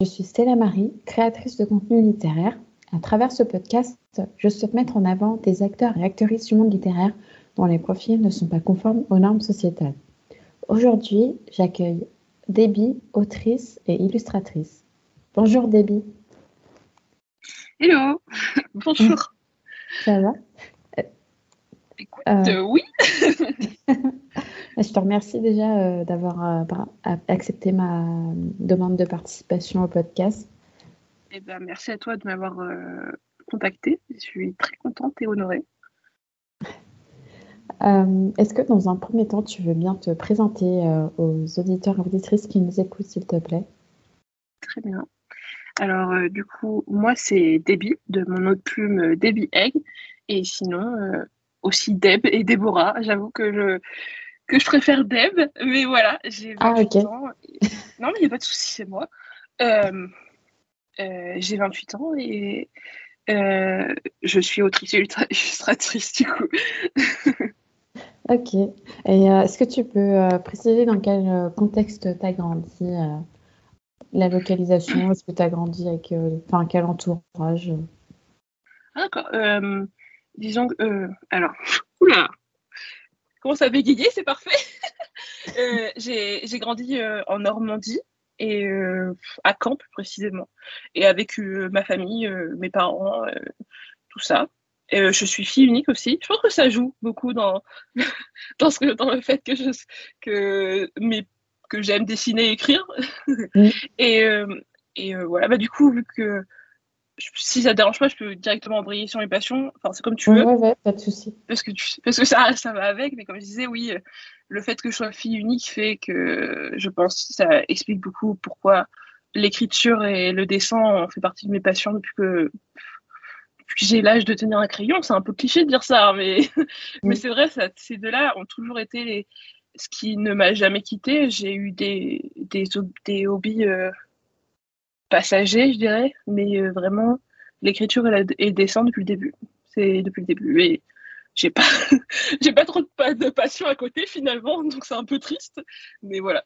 Je suis Stella Marie, créatrice de contenu littéraire. À travers ce podcast, je souhaite mettre en avant des acteurs et actrices du monde littéraire dont les profils ne sont pas conformes aux normes sociétales. Aujourd'hui, j'accueille Debbie, autrice et illustratrice. Bonjour Debbie. Hello, bonjour. Ça va? Écoute, euh, oui. Je te remercie déjà euh, d'avoir euh, accepté ma demande de participation au podcast. Eh ben, merci à toi de m'avoir contacté. Je suis très contente et honorée. Est-ce que dans un premier temps, tu veux bien te présenter aux auditeurs et auditrices qui nous écoutent, s'il te plaît? Très bien. Alors, du coup, moi, c'est Debbie, de mon autre plume Debbie Egg. Et sinon, aussi Deb et Déborah. J'avoue que je, que je préfère Deb, mais voilà, j'ai 28 ah, ans. Non, mais il n'y a pas de souci, c'est moi. Euh, euh, j'ai 28 ans et euh, je suis autrice et illustratrice du coup. ok. Et est-ce que tu peux préciser dans quel contexte tu as grandi La localisation? Est-ce que tu as grandi avec enfin, quel entourage? Ah, D'accord disons que. Alors, oula Commence à bégayer, c'est parfait euh, J'ai grandi euh, en Normandie et à Caen plus précisément, et avec ma famille, mes parents, tout ça. Et, je suis fille unique aussi. Je pense que ça joue beaucoup dans, dans, ce dans le fait que je que, que j'aime dessiner et écrire. et, et voilà, bah, du coup, vu que si ça te dérange pas, je peux directement embrayer sur mes passions. Enfin, c'est comme tu veux. Ouais, ouais, pas de souci. Parce que, parce que ça, ça va avec. Mais comme je disais, oui, le fait que je sois fille unique fait que je pense que ça explique beaucoup pourquoi l'écriture et le dessin ont fait partie de mes passions depuis que, j'ai l'âge de tenir un crayon. C'est un peu cliché de dire ça, mais, mais c'est vrai, ça, ces deux-là ont toujours été les... ce qui ne m'a jamais quitté. J'ai eu des, des, des hobbies. Euh, passager, je dirais, mais euh, vraiment l'écriture et, le dessin depuis le début. C'est depuis le début. Et j'ai pas, j'ai pas trop de, de, passion à côté finalement, donc c'est un peu triste, mais voilà.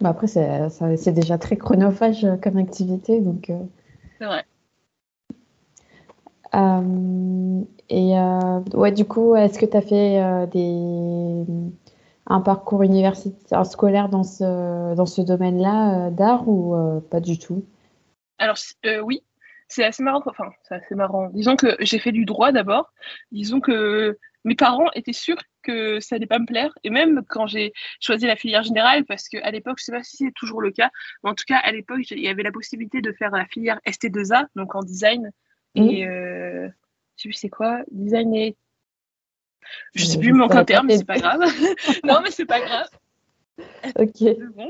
Bah après, c'est déjà très chronophage comme activité, donc. Euh. C'est vrai. Euh, et ouais, du coup, est-ce que tu as fait des un parcours universitaire scolaire dans ce, dans ce domaine-là d'art ou pas du tout? Alors, euh, oui, c'est assez marrant. Enfin, c'est assez marrant. Disons que j'ai fait du droit d'abord. Disons que mes parents étaient sûrs que ça allait pas me plaire. Et même quand j'ai choisi la filière générale, parce qu'à l'époque, je sais pas si c'est toujours le cas, mais en tout cas, à l'époque, il y avait la possibilité de faire la filière ST2A, donc en design. Mmh. Et euh, je sais plus c'est quoi, design et. Je sais plus, il manque un terme, mais c'est pas grave. non, mais c'est pas grave. Ok. Bon.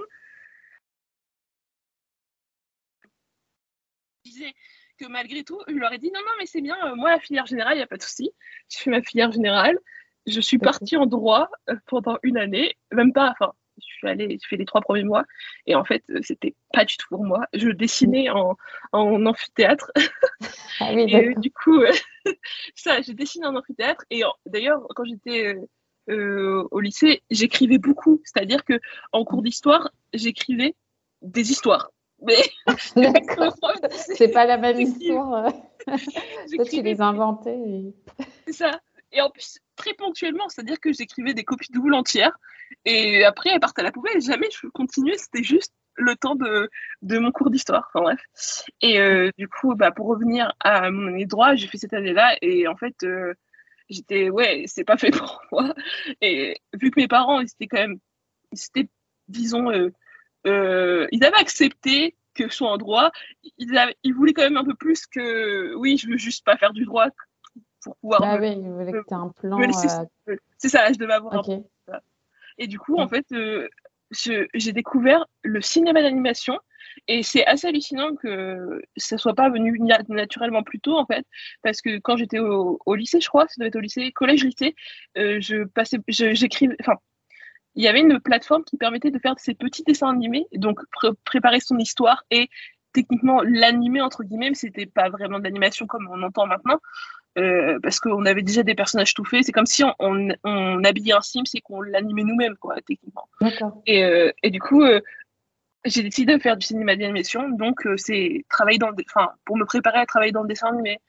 que malgré tout, je leur ai dit non, non, mais c'est bien, euh, moi, la filière générale, il n'y a pas de souci. Je fais ma filière générale. Je suis partie en droit euh, pendant une année, même pas, enfin, je suis allée, j'ai fait les trois premiers mois, et en fait, euh, c'était pas du tout pour moi. Je dessinais en, en amphithéâtre. Ah et du coup, ça, j'ai dessiné en amphithéâtre, et d'ailleurs, quand j'étais au lycée, j'écrivais beaucoup, c'est-à-dire que en cours d'histoire, j'écrivais des histoires mais c'est pas la même histoire. Toi, tu les inventais. C'est ça. Et en plus, très ponctuellement, c'est-à-dire que j'écrivais des copies doubles entières. Et après, elles partent à la poubelle. Jamais je continuais. C'était juste le temps de, de mon cours d'histoire. Enfin bref. Et euh, du coup, bah, pour revenir à mon année droit, j'ai fait cette année-là. Et en fait, euh, j'étais, ouais, c'est pas fait pour moi. Et vu que mes parents, ils étaient quand même, c'était, disons, euh, ils avaient accepté que je sois en droit. Ils, ils voulaient quand même un peu plus que, oui, je veux juste pas faire du droit pour pouvoir. Ah oui, ils voulaient que tu un plan. Euh, c'est ça, je devais avoir un plan. Et du coup, en fait, euh, j'ai découvert le cinéma d'animation. Et c'est assez hallucinant que ça soit pas venu naturellement plus tôt, en fait, parce que quand j'étais au, lycée, je crois, ça devait être au lycée, collège-lycée, je passais, j'écrivais, enfin, il y avait une plateforme qui permettait de faire ces petits dessins animés, donc préparer son histoire et techniquement l'animer entre guillemets, mais c'était pas vraiment de l'animation comme on entend maintenant, euh, parce qu'on avait déjà des personnages tout faits. C'est comme si on, on, habillait un Sims et qu'on l'animait nous-mêmes, quoi, techniquement. Et, euh, et, du coup, euh, j'ai décidé de faire du cinéma d'animation, donc c'est travailler dans, enfin, pour me préparer à travailler dans le dessin animé.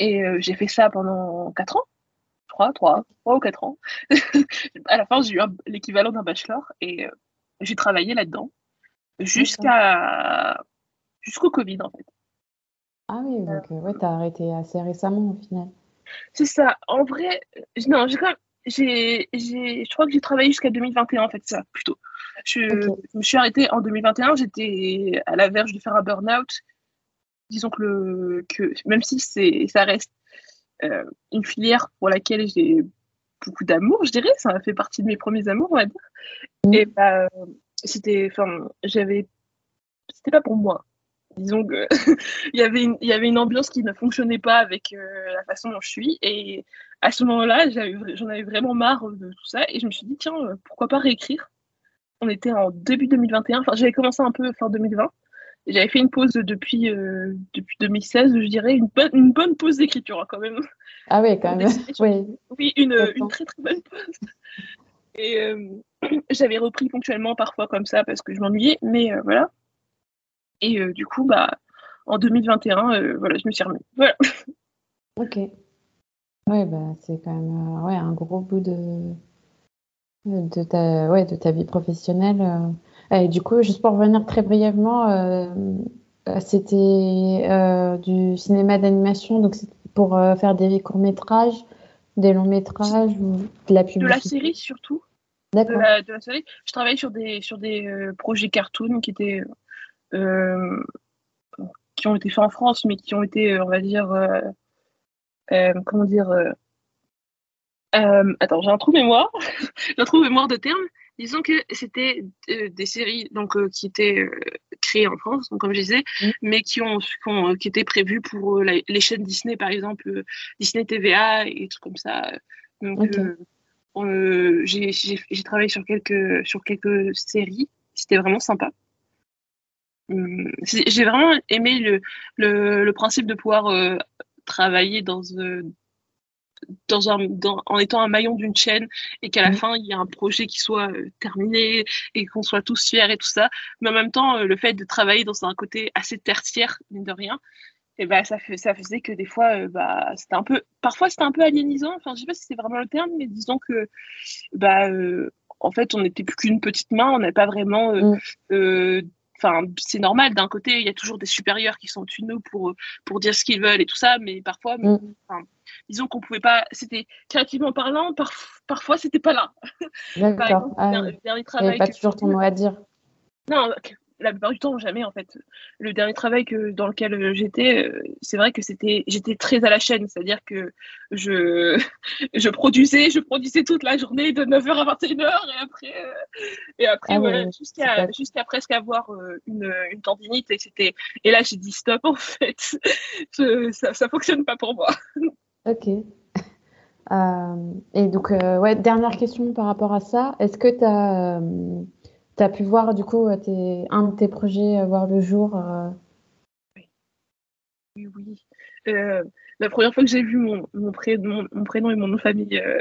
Et j'ai fait ça pendant 4 ans, 3, 3, 3 ou 4 ans. à la fin, j'ai eu l'équivalent d'un bachelor et j'ai travaillé là-dedans jusqu'à jusqu'au Covid en fait. Ah oui, donc ouais, t'as arrêté assez récemment au final. C'est ça. En vrai, non, j'ai quand même j'ai, je crois que j'ai travaillé jusqu'à 2021 en fait, ça plutôt. Je, me suis arrêtée en 2021, j'étais à la verge de faire un burn-out. Disons que, le, que même si c'est, ça reste euh, une filière pour laquelle j'ai beaucoup d'amour, je dirais, ça a fait partie de mes premiers amours, on va dire. Mm. Et bah, c'était, enfin, j'avais, c'était pas pour moi disons qu'il y, avait une, y avait une ambiance qui ne fonctionnait pas avec euh, la façon dont je suis. Et à ce moment-là, j'en avais vraiment marre de tout ça. Et je me suis dit, tiens, euh, pourquoi pas réécrire? On était en début 2021. Enfin, j'avais commencé un peu fin 2020. Et j'avais fait une pause depuis, euh, depuis 2016, je dirais, une, bonne, une bonne pause d'écriture hein, quand même. Ah oui, quand même. Oui, oui une, une, très très bonne pause. Et j'avais repris ponctuellement parfois comme ça parce que je m'ennuyais, mais voilà. Et euh, du coup, bah, en 2021, euh, voilà, je me suis remis. Voilà. Ok. Ouais, bah, c'est quand même euh, ouais, un gros bout de, de, ta, ouais, de ta vie professionnelle. Et du coup, juste pour revenir très brièvement, c'était du cinéma d'animation, donc c'était pour faire des courts-métrages, des longs-métrages ou de la publicité De la série surtout. D'accord. De la, de la, série. Je travaillais sur des, sur des projets cartoon qui étaient qui ont été faits en France, mais qui ont été, euh, on va dire, euh, comment dire, attends, j'ai un trou mémoire, j'ai un trou mémoire de termes. Disons que c'était des séries donc qui étaient créées en France, donc, comme je disais, mm. mais qui ont, qui, étaient prévues pour les chaînes Disney, par exemple Disney TVA et trucs comme ça. Donc j'ai travaillé sur quelques sur quelques séries. C'était vraiment sympa. Hum, j'ai vraiment aimé le, le, le, principe de pouvoir euh, travailler dans, euh, dans un, dans, en étant un maillon d'une chaîne et qu'à la mmh. fin il y a un projet qui soit euh, terminé et qu'on soit tous fiers et tout ça. Mais en même temps, le fait de travailler dans un côté assez tertiaire, mine de rien, et bah, ça, fait, ça faisait que des fois, bah, c'était un peu, parfois c'était un peu aliénisant. Enfin, je sais pas si c'est vraiment le terme, mais disons que, bah, en fait, on n'était plus qu'une petite main, on n'avait pas vraiment mmh enfin c'est normal d'un côté il y a toujours des supérieurs qui sont au-dessus de nous pour pour dire ce qu'ils veulent et tout ça mais parfois mm. disons qu'on pouvait pas c'était créativement parlant parfois c'était pas là. D'accord. ah, dernier travail pas toujours ton mot à dire. Non la plupart du temps jamais en fait. Le dernier travail que dans lequel euh, j'étais, euh, c'est vrai que c'était j'étais très à la chaîne, c'est-à-dire que je je produisais, je produisais toute la journée de 9h à 21h et après euh, et après ah jusqu'à jusqu'à presque avoir une, une tendinite et c'était et là j'ai dit stop en fait. ça ça fonctionne pas pour moi. OK. et donc ouais, dernière question par rapport à ça, est-ce que tu as tu as pu voir du coup tes, un de tes projets voir le jour euh? Oui, oui. Euh, la première fois que j'ai vu mon, mon, prénom, mon, prénom et mon nom de famille euh,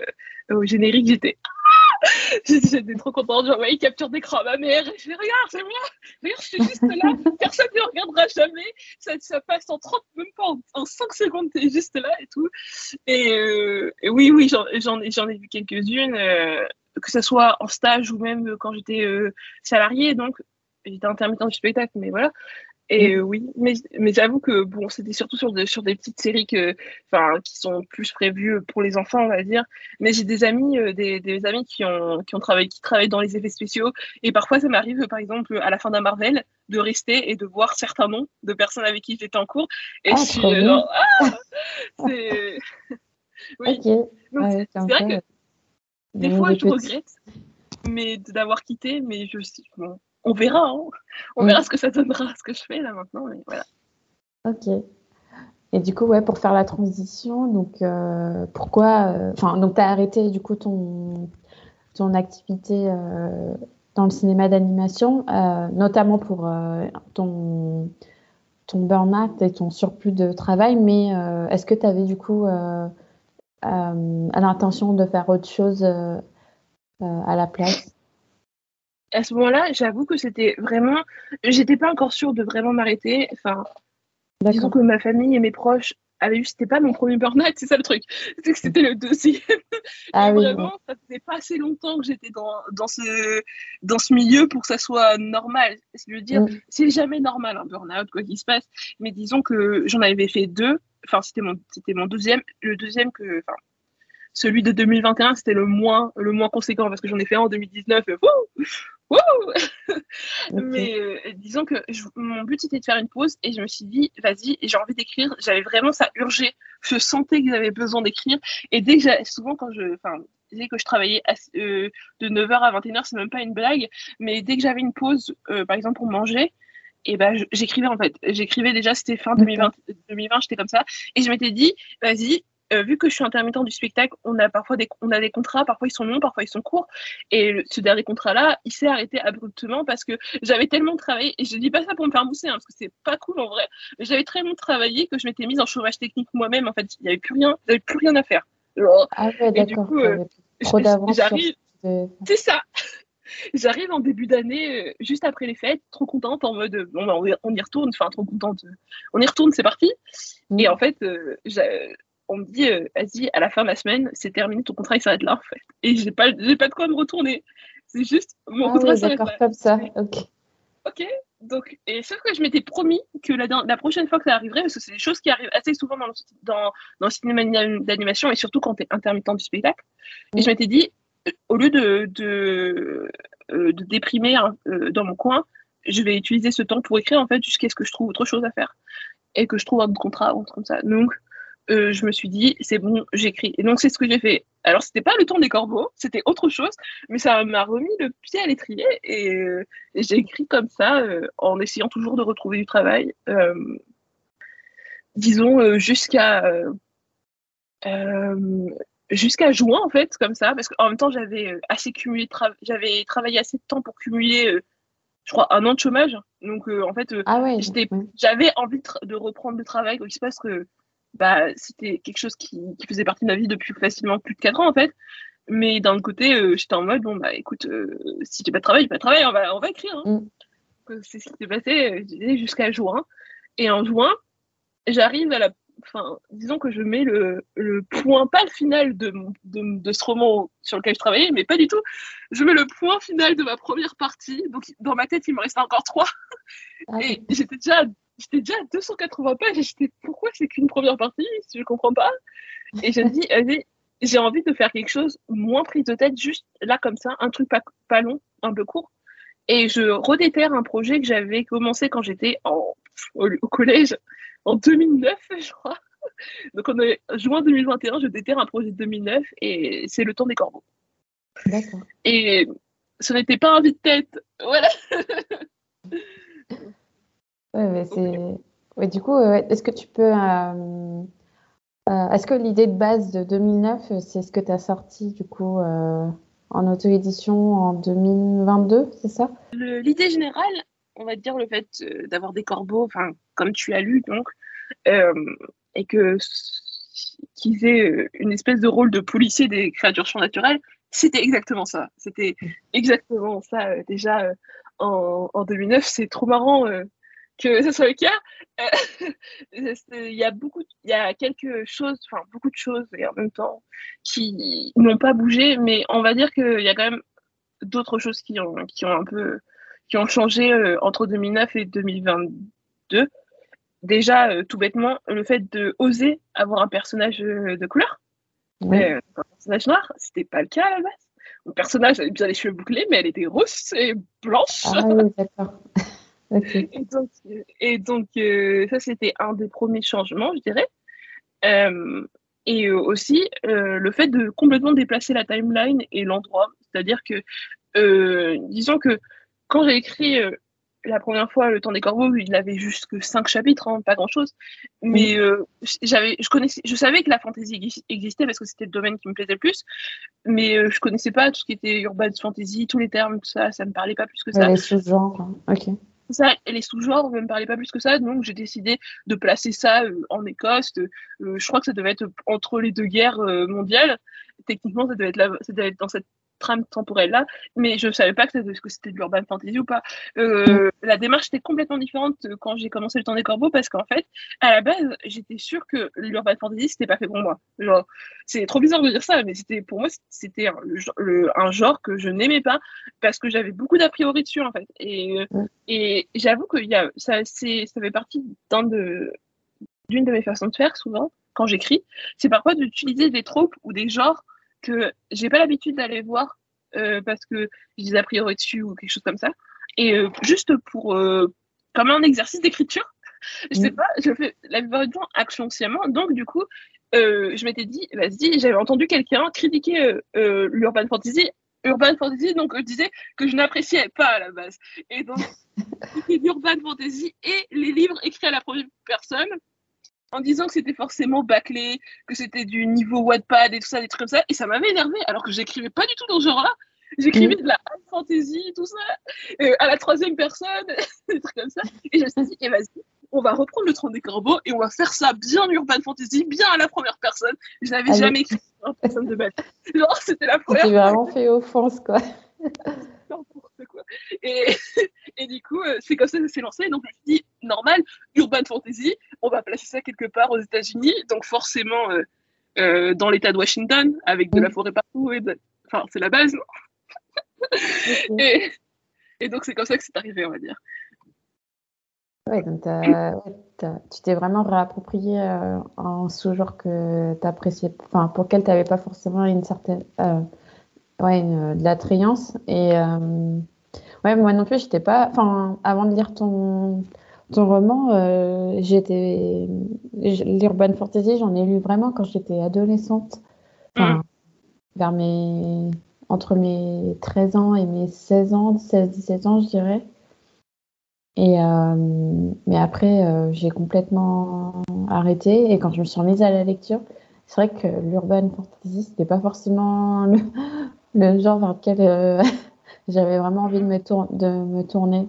au générique, j'étais J'étais trop contente, j'ai envoyé capture d'écran à ma mère. Je regarde, c'est moi, regarde, je suis juste là, personne ne regardera jamais. Ça, ça, passe en 30, même pas en, 5 secondes, t'es juste là et tout. Et, et oui, oui, j'en ai, vu quelques-unes que ce soit en stage ou même quand j'étais euh, salariée, donc j'étais intermittent du spectacle, mais voilà. Et mm. euh, oui, mais, mais j'avoue que bon, c'était surtout sur, sur des petites séries que, qui sont plus prévues pour les enfants, on va dire. Mais j'ai des amis, euh, des, des, amis qui ont, qui ont travaillé, qui travaillent dans les effets spéciaux. Et parfois, ça m'arrive, par exemple, à la fin d'un Marvel, de rester et de voir certains noms de personnes avec qui j'étais en cours. Et ah, je suis genre, ah c'est. oui. c'est vrai que des fois, je regrette mais d'avoir quitté, mais je bon, on verra, hein. on verra ce que ça donnera, ce que je fais là maintenant, mais voilà. Ok. Et du coup, ouais, pour faire la transition, donc euh, pourquoi, euh, enfin, donc tu as arrêté du coup ton ton activité euh, dans le cinéma d'animation, notamment pour ton ton burn-out et ton surplus de travail, mais est-ce que tu avais du coup euh, à l'intention de faire autre chose euh, euh, à la place à ce moment-là, j'avoue que c'était vraiment. J'étais pas encore sûre de vraiment m'arrêter. Enfin, disons que ma famille et mes proches avaient vu c'était pas mon premier burn-out, c'est ça le truc. C'est que c'était le deuxième. Ah, oui, vraiment, ça faisait pas assez longtemps que j'étais dans, dans, ce, dans ce milieu pour que ça soit normal. Je veux dire, mm. c'est jamais normal un burn-out, quoi qu'il se passe. Mais disons que j'en avais fait deux. Enfin, c'était mon, c'était mon deuxième. Le deuxième que. Enfin, celui de 2021, c'était le moins, le moins conséquent parce que j'en ai fait un en 2019. Mais euh, disons que mon but c'était de faire une pause et je me suis dit, vas-y, j'ai envie d'écrire. J'avais vraiment ça urgé. Je sentais que j'avais besoin d'écrire. Et dès que souvent quand je, enfin, dès que je travaillais euh, de 9h à 21h, c'est même pas une blague, mais dès que j'avais une pause, euh, par exemple pour manger, et ben j'écrivais en fait. J'écrivais déjà, c'était fin 2020, 2020 j'étais comme ça. Et je m'étais dit, vas-y, euh, vu que je suis intermittent du spectacle, on a parfois des, on a des contrats, parfois ils sont longs, parfois ils sont courts. Et ce dernier contrat-là, il s'est arrêté abruptement parce que j'avais tellement travaillé, et je dis pas ça pour me faire mousser, hein, parce que c'est pas cool en vrai, mais j'avais tellement travaillé que je m'étais mise en chômage technique moi-même. En fait, il n'y avait plus rien, j'avais plus rien à faire. ah ouais, d'accord. Euh, trop d'avance. J'arrive. C'est ça. J'arrive en début d'année, euh, juste après les fêtes, trop contente, en mode, bon, on y retourne, enfin, trop contente, on y retourne, c'est parti. Mm. Et en fait, on me dit, euh, vas-y, à la fin de la semaine, c'est terminé, ton contrat il s'arrête là en fait. Et j'ai pas, j'ai pas de quoi me retourner. C'est juste mon ah contrat s'arrête là. comme ça, ok. Ok, donc, et sauf que je m'étais promis que la, la, prochaine fois que ça arriverait, parce que c'est des choses qui arrivent assez souvent dans le, dans, dans le cinéma d'animation et surtout quand tu es intermittent du spectacle. Et je m'étais dit, euh, au lieu de, de, euh, déprimer hein, dans mon coin, je vais utiliser ce temps pour écrire en fait jusqu'à ce que je trouve autre chose à faire et que je trouve un contrat ou comme ça. Donc, euh, je me suis dit, c'est bon, j'écris. Et donc, c'est ce que j'ai fait. Alors, c'était pas le temps des corbeaux, c'était autre chose, mais ça m'a remis le pied à l'étrier et, euh, j'ai écrit comme ça, euh, en essayant toujours de retrouver du travail. disons, jusqu'à. Jusqu'à juin, en fait, comme ça, parce qu'en même temps, j'avais assez cumulé, j'avais travaillé assez de temps pour cumuler je crois, un an de chômage. Donc, en fait, ah j'avais envie de, reprendre le travail. Donc, il se passe que bah, c'était quelque chose qui, faisait partie de ma vie depuis facilement plus de 4 ans en fait. Mais d'un côté, euh, j'étais en mode, bon, bah écoute, euh, si j'ai pas de travail, j'ai pas de travail, on va, on va écrire. Hein. Mm. C'est ce qui s'est passé euh, jusqu'à juin. Et en juin, j'arrive à la. Enfin, disons que je mets le, le point, pas le final de, de, de, ce roman sur lequel je travaillais, mais pas du tout. Je mets le point final de ma première partie. Donc, dans ma tête, il me restait encore trois. Ah et j'étais déjà j'étais déjà à 280 pages et j'étais pourquoi c'est qu'une première partie? Je comprends pas. Et je me dis, allez, j'ai envie de faire quelque chose moins prise de tête, juste là comme ça, un truc pas, pas long, un peu court. Et je redéterre un projet que j'avais commencé quand j'étais au, au, collège en 2009, je crois. Donc en juin 2021, je déterre un projet de 2009 et c'est le temps des corbeaux. D'accord. Et ce n'était pas un vide-tête. Voilà. Ouais, mais c'est. du coup, est-ce que tu peux. Euh, euh, est-ce que l'idée de base de 2009, c'est ce que tu as sorti du coup euh, en auto-édition en 2022, c'est ça? L'idée générale, on va dire le fait d'avoir des corbeaux, enfin, comme tu as lu donc, et que qu'ils aient une espèce de rôle de policier des créatures surnaturelles, c'était exactement ça. C'était exactement ça déjà en, en, 2009. C'est trop marrant que ce soit le cas. Euh, il y a beaucoup, il y a quelque chose, enfin beaucoup de choses et en même temps qui n'ont pas bougé, mais on va dire qu'il y a quand même d'autres choses qui ont, qui ont un peu, qui ont changé euh, entre 2009 et 2022. Déjà, euh, tout bêtement, le fait de oser avoir un personnage de couleur, un personnage noir, c'était pas le cas à la base. Mon personnage avait bien les cheveux bouclés, mais elle était rousse et blanche. Ah oui, d'accord. Et donc, euh, ça, c'était un des premiers changements, je dirais. Euh, et aussi, euh, le fait de complètement déplacer la timeline et l'endroit. C'est-à-dire que, disons que quand j'ai écrit la première fois Le Temps des Corbeaux, il avait juste que cinq chapitres, hein, pas grand-chose. Mais j'avais, je, connaissais, je savais que la fantasy existait parce que c'était le domaine qui me plaisait le plus. Mais je connaissais pas tout ce qui était urban fantasy, tous les termes, tout ça, ça me parlait pas plus que ça. les sous-genres, ok ça, et les sous-genres ne me parlaient pas plus que ça, donc j'ai décidé de placer ça euh, en Écosse. Euh, je crois que ça devait être entre les deux guerres euh, mondiales. Techniquement, ça devait, être ça devait être dans cette trame temporelle là, mais je savais pas que c'était de l'urban fantasy ou pas. Euh, la démarche était complètement différente quand j'ai commencé le temps des corbeaux parce qu'en fait, à la base, j'étais sûre que l'urban fantasy c'était pas fait pour moi. Genre, c'est trop bizarre de dire ça, mais c'était pour moi c'était un, un, genre que je n'aimais pas parce que j'avais beaucoup d'a priori dessus en fait. Et, et j'avoue que y a, ça, ça fait partie d'une de, de mes façons de faire souvent quand j'écris, c'est parfois d'utiliser des tropes ou des genres que j'ai pas l'habitude d'aller voir euh, parce que j'ai des a priori dessus ou quelque chose comme ça. Et euh, juste pour euh, comme un exercice d'écriture, je sais mm. pas, je fais la plupart du temps action sciemment. Donc du coup, je m'étais dit, vas-y, j'avais entendu quelqu'un critiquer l'urban fantasy. Urban fantasy, donc je disais que je n'appréciais pas à la base. Et donc, l'urban fantasy et les livres écrits à la première personne en disant que c'était forcément bâclé, que c'était du niveau Wattpad et tout ça, des trucs comme ça, et ça m'avait énervé, alors que j'écrivais pas du tout dans ce genre-là. J'écrivais mm. de la fantasy, tout ça, euh, à la troisième personne, des trucs comme ça. Et je me suis dit, eh, vas-y, on va reprendre le trône des corbeaux et on va faire ça bien urban fantasy, bien à la première personne. Je n'avais jamais écrit en personne de bête. Genre, c'était la première. C'était vraiment fait offense, quoi. N'importe quoi. Et, et, du coup, euh, c'est comme ça que ça s'est lancé. Donc, je me suis dit, normal, urban fantasy, on va placer ça quelque part aux États-Unis. Donc, forcément, euh, euh, dans l'État de Washington, avec de la forêt partout. Et Enfin, c'est la base, et, et, donc, c'est comme ça que c'est arrivé, on va dire. Ouais, donc tu t'es vraiment réapproprié un sous-genre que tu appréciais, enfin, pour lequel tu n'avais pas forcément une certaine ouais, de l'attrayance. Et euh, ouais, moi non plus, j'étais pas. Enfin, avant de lire ton, ton roman, euh, j'étais. L'urban fantasy, j'en ai lu vraiment quand j'étais adolescente. Enfin, mm. vers mes. Entre mes 13 ans et mes 16 ans, 16-17 ans, je dirais. Et euh, mais après, j'ai complètement arrêté. Et quand je me suis remise à la lecture, c'est vrai que l'urban fantasy, c'était pas forcément le, le genre vers lequel euh, j'avais vraiment envie de me, de me tourner.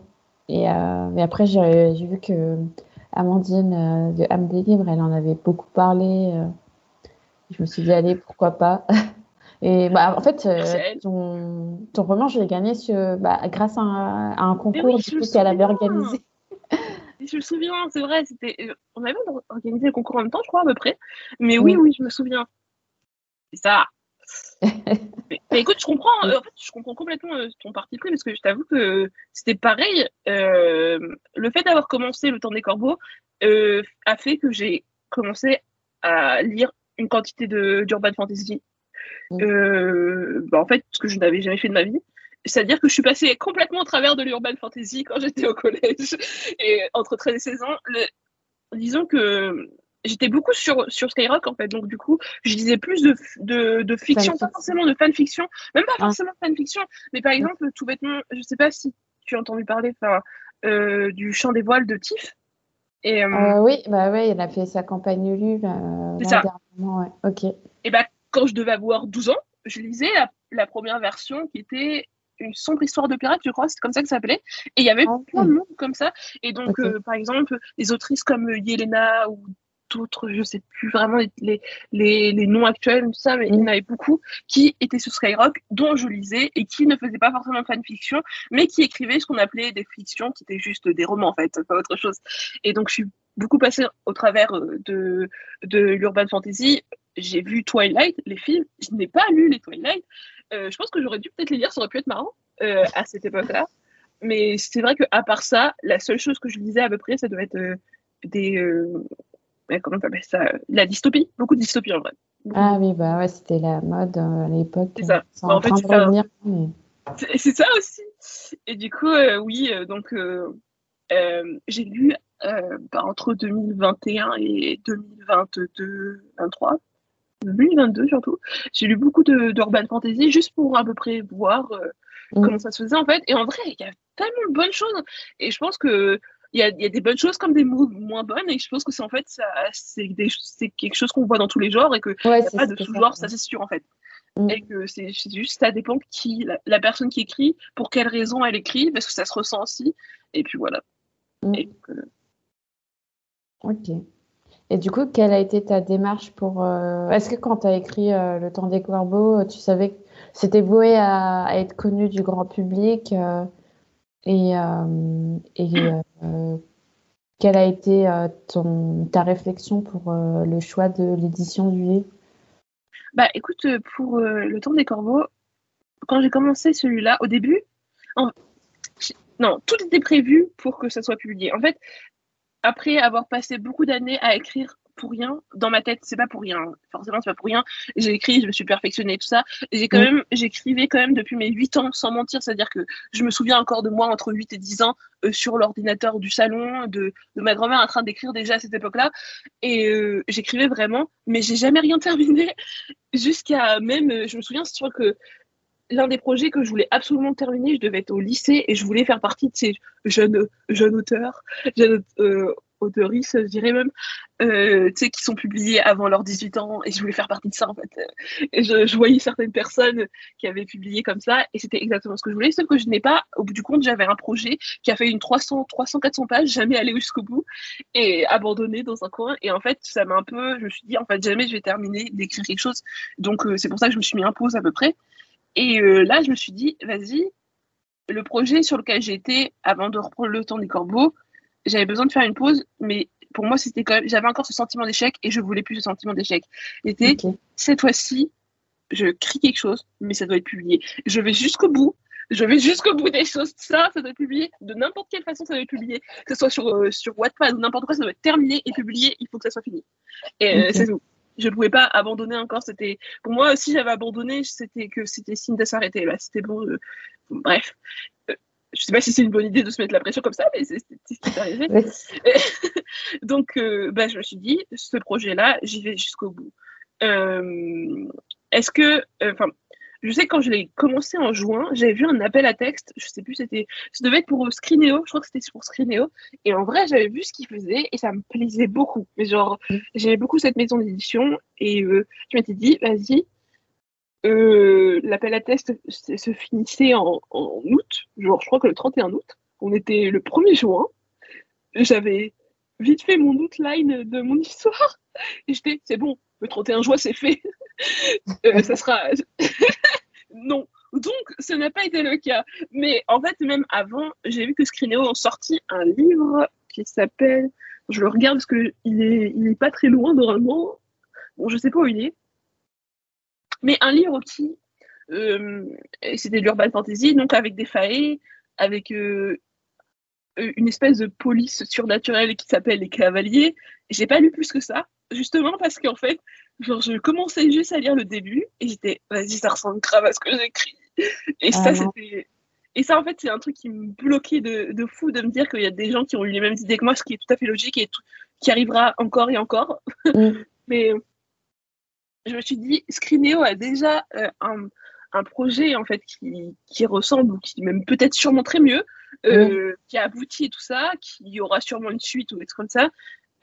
Et, euh, après, j'ai vu que Amandine euh, de âme des Libres, elle en avait beaucoup parlé. je me suis dit, allez, pourquoi pas? Et bah, en fait, ton, ton, roman, je l'ai gagné sur, bah, grâce à un, concours qu'elle avait organisé. Je me souviens, c'est vrai, c'était, on avait organisé le concours en même temps, je crois, à peu près. Mais oui, oui, je me souviens. C'est ça mais, écoute, je comprends, euh, en fait, je comprends complètement euh, ton parti pris parce que je t'avoue que c'était pareil. Euh, le fait d'avoir commencé le temps des corbeaux a fait que j'ai commencé à lire une quantité de d'urban fantasy. Mm. Bah, en fait, ce que je n'avais jamais fait de ma vie. C'est-à-dire que je suis passée complètement au travers de l'urban fantasy quand j'étais au collège et entre 13 et 16 ans. disons que j'étais beaucoup sur, sur Skyrock en fait, donc du coup, je lisais plus de, de, de fiction, pas forcément de fanfiction, même pas ah. forcément de fanfiction, mais par exemple, tout bêtement, je sais pas si tu as entendu parler euh, du chant des voiles de Tiff. Et, euh, euh, oui, bah ouais, il a fait sa campagne Lulu. C'est ça. Ouais. Ok. Et bah, quand je devais avoir 12 ans, je lisais la, première version qui était une sombre histoire de pirate, je crois, c'est comme ça que ça s'appelait. Et il y avait ah, plein de monde comme ça. Et donc, par exemple, des autrices comme Yelena ou d'autres, je sais plus vraiment les, les, les, noms actuels, ça, mais il y en avait beaucoup qui étaient sur Skyrock, dont je lisais et qui ne faisaient pas forcément de fanfiction, mais qui écrivaient ce qu'on appelait des fictions, qui étaient juste des romans en fait, pas autre chose. Et donc je suis beaucoup passée au travers euh, de, de l'urban fantasy. J'ai vu Twilight, les films. Je n'ai pas lu les Twilight. Euh, je pense que j'aurais dû peut-être les lire, ça aurait pu être marrant euh, à cette époque-là. Mais c'est vrai qu'à part ça, la seule chose que je lisais à peu près, ça devait être des, comment t'appelles ça La dystopie, beaucoup de dystopie en vrai. Ah oui, bah ouais, c'était la mode euh, à l'époque. C'est ça. Bah, en, fait, c'est ça. C'est ça aussi. Et du coup, euh, oui, euh, donc j'ai lu bah, entre 2021 et 2022, 23, 2022 surtout, j'ai lu beaucoup d'urban fantasy juste pour à peu près voir mm. comment ça se faisait en fait. Et en vrai, il y a tellement de bonnes choses. Et je pense que il y a, y a, des bonnes choses comme des moins bonnes et je pense que c'est en fait c'est quelque chose qu'on voit dans tous les genres et que n'y a pas de sous-genre ça, c'est sûr en fait mm. et que c'est juste ça dépend qui la, personne qui écrit pour quelle raison elle écrit parce que ça se ressent aussi et puis voilà mm. euh, ok et du coup quelle a été ta démarche pour euh, est-ce que quand tu as écrit euh, le temps des corbeaux tu savais c'était voué à, être connu du grand public. Et, et quelle a été ton, ta réflexion pour le choix de l'édition du livre? Bah écoute, pour le Tour des Corbeaux, quand j'ai commencé celui-là, au début, non, tout était prévu pour que ça soit publié. En fait, après avoir passé beaucoup d'années à écrire pour rien, dans ma tête, c'est pas pour rien. Forcément, c'est pas pour rien. J'ai écrit, je me suis perfectionnée, tout ça. J'ai quand mm. même, j'écrivais quand même depuis mes 8 ans, sans mentir. C'est-à-dire que je me souviens encore de moi entre 8 et 10 ans euh, sur l'ordinateur du salon, de, de ma grand-mère en train d'écrire déjà à cette époque-là. Et euh, j'écrivais vraiment, mais j'ai jamais rien terminé. Jusqu'à même, euh, je me souviens, c'est sûr que l'un des projets que je voulais absolument terminer, je devais être au lycée et je voulais faire partie de ces jeunes, jeunes auteurs, jeunes euh, je dirais même, euh, qui sont publiés avant leurs 18 ans et je voulais faire partie de ça en fait. Je, voyais certaines personnes qui avaient publié comme ça et c'était exactement ce que je voulais, sauf que je n'ai pas, au bout du compte, j'avais un projet qui a fait une 300, 300, 400 pages, jamais allé jusqu'au bout et abandonné dans un coin et en fait, ça m'a un peu, je me suis dit, en fait, jamais je vais terminer d'écrire quelque chose. Donc, euh, c'est pour ça que je me suis mis un pause à peu près. Et euh, là, je me suis dit, vas-y, le projet sur lequel j'étais avant de reprendre le temps des corbeaux, j'avais besoin de faire une pause, mais pour moi, c'était quand même, j'avais encore ce sentiment d'échec et je voulais plus ce sentiment d'échec. C'était cette fois-ci, je crie quelque chose, mais ça doit être publié. Je vais jusqu'au bout. Je vais jusqu'au bout des choses. Ça, ça doit être publié. De n'importe quelle façon, ça doit être publié. Que ce soit sur, euh, sur Wattpad ou n'importe quoi, ça doit être terminé et publié. Il faut que ça soit fini. Et euh, c'est tout je ne pouvais pas abandonner encore. C'était pour moi, si j'avais abandonné, c'était que c'était signe de s'arrêter. Là, c'était bon. Euh, bref, euh, je sais pas si c'est une bonne idée de se mettre la pression comme ça, mais c'est ce qui est arrivé. Donc, euh, bah, je me suis dit, ce projet-là, j'y vais jusqu'au bout. Est-ce que, enfin, je sais que quand je l'ai commencé en juin, j'avais vu un appel à texte, je sais plus, c'était, ça devait être pour Screeneo, je crois que c'était pour Screeneo, et en vrai, j'avais vu ce qu'il faisait et ça me plaisait beaucoup. Mais genre, mm. j'aimais beaucoup cette maison d'édition et euh, je m'étais dit, vas-y, euh, l'appel à texte se finissait en, août, je crois que le 31 août, on était le 1er juin, j'avais vite fait mon outline de mon histoire et j'étais, c'est bon, le 31 juin, c'est fait. Euh, ça sera. non. Donc, ce n'a pas été le cas. Mais en fait, même avant, j'ai vu que Screeneo ont sorti un livre qui s'appelle. Je le regarde parce qu'il est, il est pas très loin normalement. Bon, je sais pas où il est. Mais un livre qui. Euh, c'était de l'urban fantasy, donc avec des failles, avec euh, une espèce de police surnaturelle qui s'appelle les cavaliers. J'ai pas lu plus que ça, justement parce qu'en fait, genre, je commençais juste à lire le début et j'étais, vas-y, ça ressemble grave à ce que j'écris. Et ça, c'était. Et ça, en fait, c'est un truc qui me bloquait de, de fou de me dire qu'il y a des gens qui ont eu les mêmes idées que moi, ce qui est tout à fait logique et qui arrivera encore et encore. Mm. Mais je me suis dit, Screeneo a déjà euh, un, un, projet en fait qui, qui ressemble ou qui même peut-être sûrement très mieux, euh, qui a abouti et tout ça, qui aura sûrement une suite ou des trucs comme ça.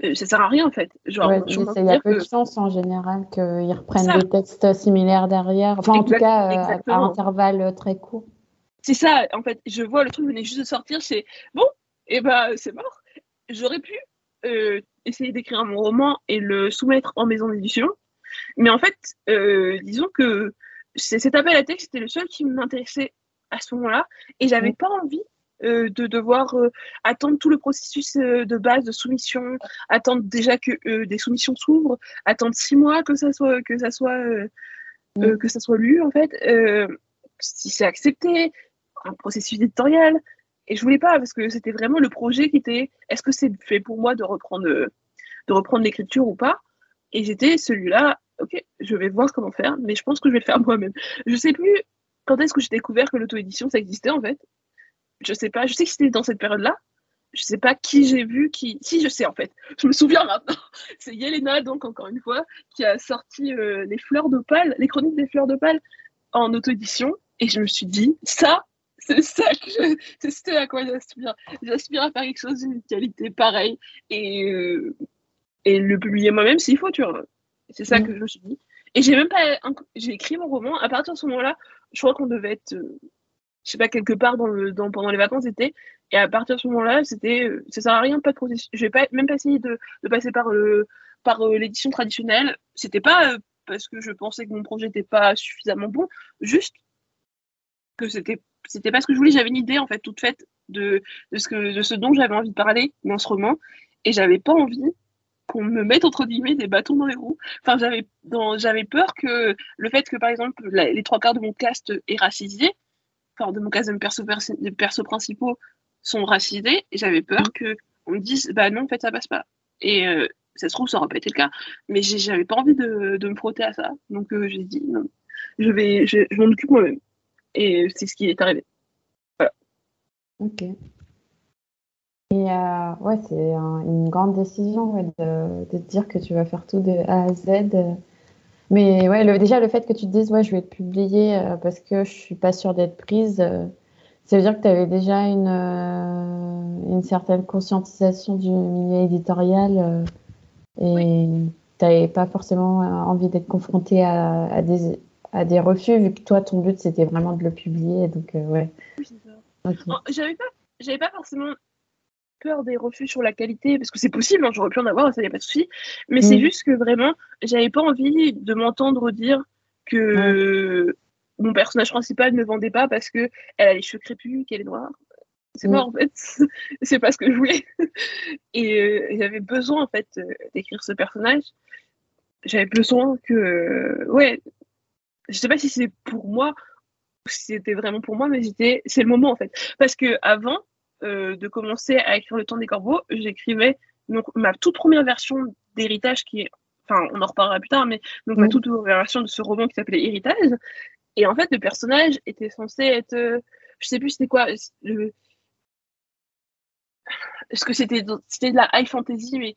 Euh, ça sert à rien en fait. Genre, il y a peu de chance en général qu'ils reprennent des textes similaires derrière. Enfin, en tout cas, euh, à intervalles très courts. C'est ça, en fait, je vois le truc venait juste de sortir, c'est bon, et eh ben c'est mort. J'aurais pu essayer d'écrire mon roman et le soumettre en maison d'édition, mais en fait, disons que cet appel à texte c'était le seul qui m'intéressait à ce moment-là, et j'avais pas envie euh, de devoir euh, attendre tout le processus euh, de base de soumission, attendre déjà que des soumissions s'ouvrent, attendre six mois que ça soit que ça soit mm. que ça soit lu en fait, si c'est accepté, un processus éditorial. Et je voulais pas parce que c'était vraiment le projet qui était est-ce que c'est fait pour moi de reprendre de reprendre l'écriture ou pas? Et j'étais celui-là, ok, je vais voir comment faire, mais je pense que je vais le faire moi-même. Je sais plus quand est-ce que j'ai découvert que l'auto-édition ça existait en fait je sais pas, je sais que c'était dans cette période-là. Je sais pas qui j'ai vu, qui. Si, je sais en fait. Je me souviens maintenant. C'est Yelena, donc encore une fois, qui a sorti euh, les fleurs d'opale, les chroniques des fleurs d'opale en auto-édition. Et je me suis dit, ça, c'est ça que je... c'est ce à quoi j'aspire. J'aspire à faire quelque chose d'une qualité pareille et, euh, et le publier moi-même s'il faut, tu vois. C'est ça mm. que je me suis dit. Et j'ai même pas. J'ai écrit mon roman. À partir de ce moment-là, je crois qu'on devait être. Euh, je sais pas, quelque part dans le, dans, pendant les vacances d'été. Et à partir de ce moment-là, c'était, euh, ça sert à rien, pas de processus. Je vais pas, même pas essayer de, de passer par le, par euh, l'édition traditionnelle. C'était pas euh, parce que je pensais que mon projet n'était pas suffisamment bon, juste que c'était c'était pas ce que je voulais. J'avais une idée en fait toute faite de, de ce que de ce dont j'avais envie de parler dans ce roman, et j'avais pas envie qu'on me mette entre guillemets des bâtons dans les roues. Enfin, j'avais j'avais peur que le fait que par exemple les trois quarts de mon cast est racisé, enfin de mon cast de perso, de perso principaux sont racisés, et j'avais peur que on me dise bah non en fait ça passe pas. Et euh, ça se trouve ça aurait pas été le cas, mais j'avais pas envie de, de, me frotter à ça, donc euh, j'ai dit non, je vais je, je m'en occupe moi-même. Et c'est ce qui est arrivé. Voilà. Ok. Et euh, ouais, c'est une grande décision de, de, te dire que tu vas faire tout de A à Z. Mais ouais, le, déjà le fait que tu te dises ouais, je vais te publier euh, parce que je suis pas sûre d'être prise, euh, ça veut dire que tu avais déjà une, euh, une certaine conscientisation du milieu éditorial et tu n'avais pas forcément envie d'être confrontée à, à, des, à des refus vu que toi ton but c'était vraiment de le publier. Donc ouais. Oui. Okay. J'avais pas, j'avais pas forcément peur des refus sur la qualité, parce que c'est possible, hein, j'aurais pu en avoir, ça n'y a pas de souci. Mais mm. c'est juste que vraiment, j'avais pas envie de m'entendre dire que mm. mon personnage principal ne vendait pas parce que elle a les cheveux crépus, qu'elle est noire. C'est pas mm. en fait, c'est pas ce que je voulais. Et euh, j'avais besoin en fait euh, d'écrire ce personnage. J'avais besoin que, euh, ouais, je sais pas si c'est pour moi ou si c'était vraiment pour moi, mais c'est le moment en fait. Parce que avant, euh, de commencer à écrire Le Temps des Corbeaux, j'écrivais donc ma toute première version d'Héritage qui est, enfin, on en reparlera plus tard, mais donc ma toute première version de ce roman qui s'appelait Héritage. Et en fait, le personnage était censé être, euh, je sais plus c'était quoi, le, est-ce que c'était c'était de la high fantasy, mais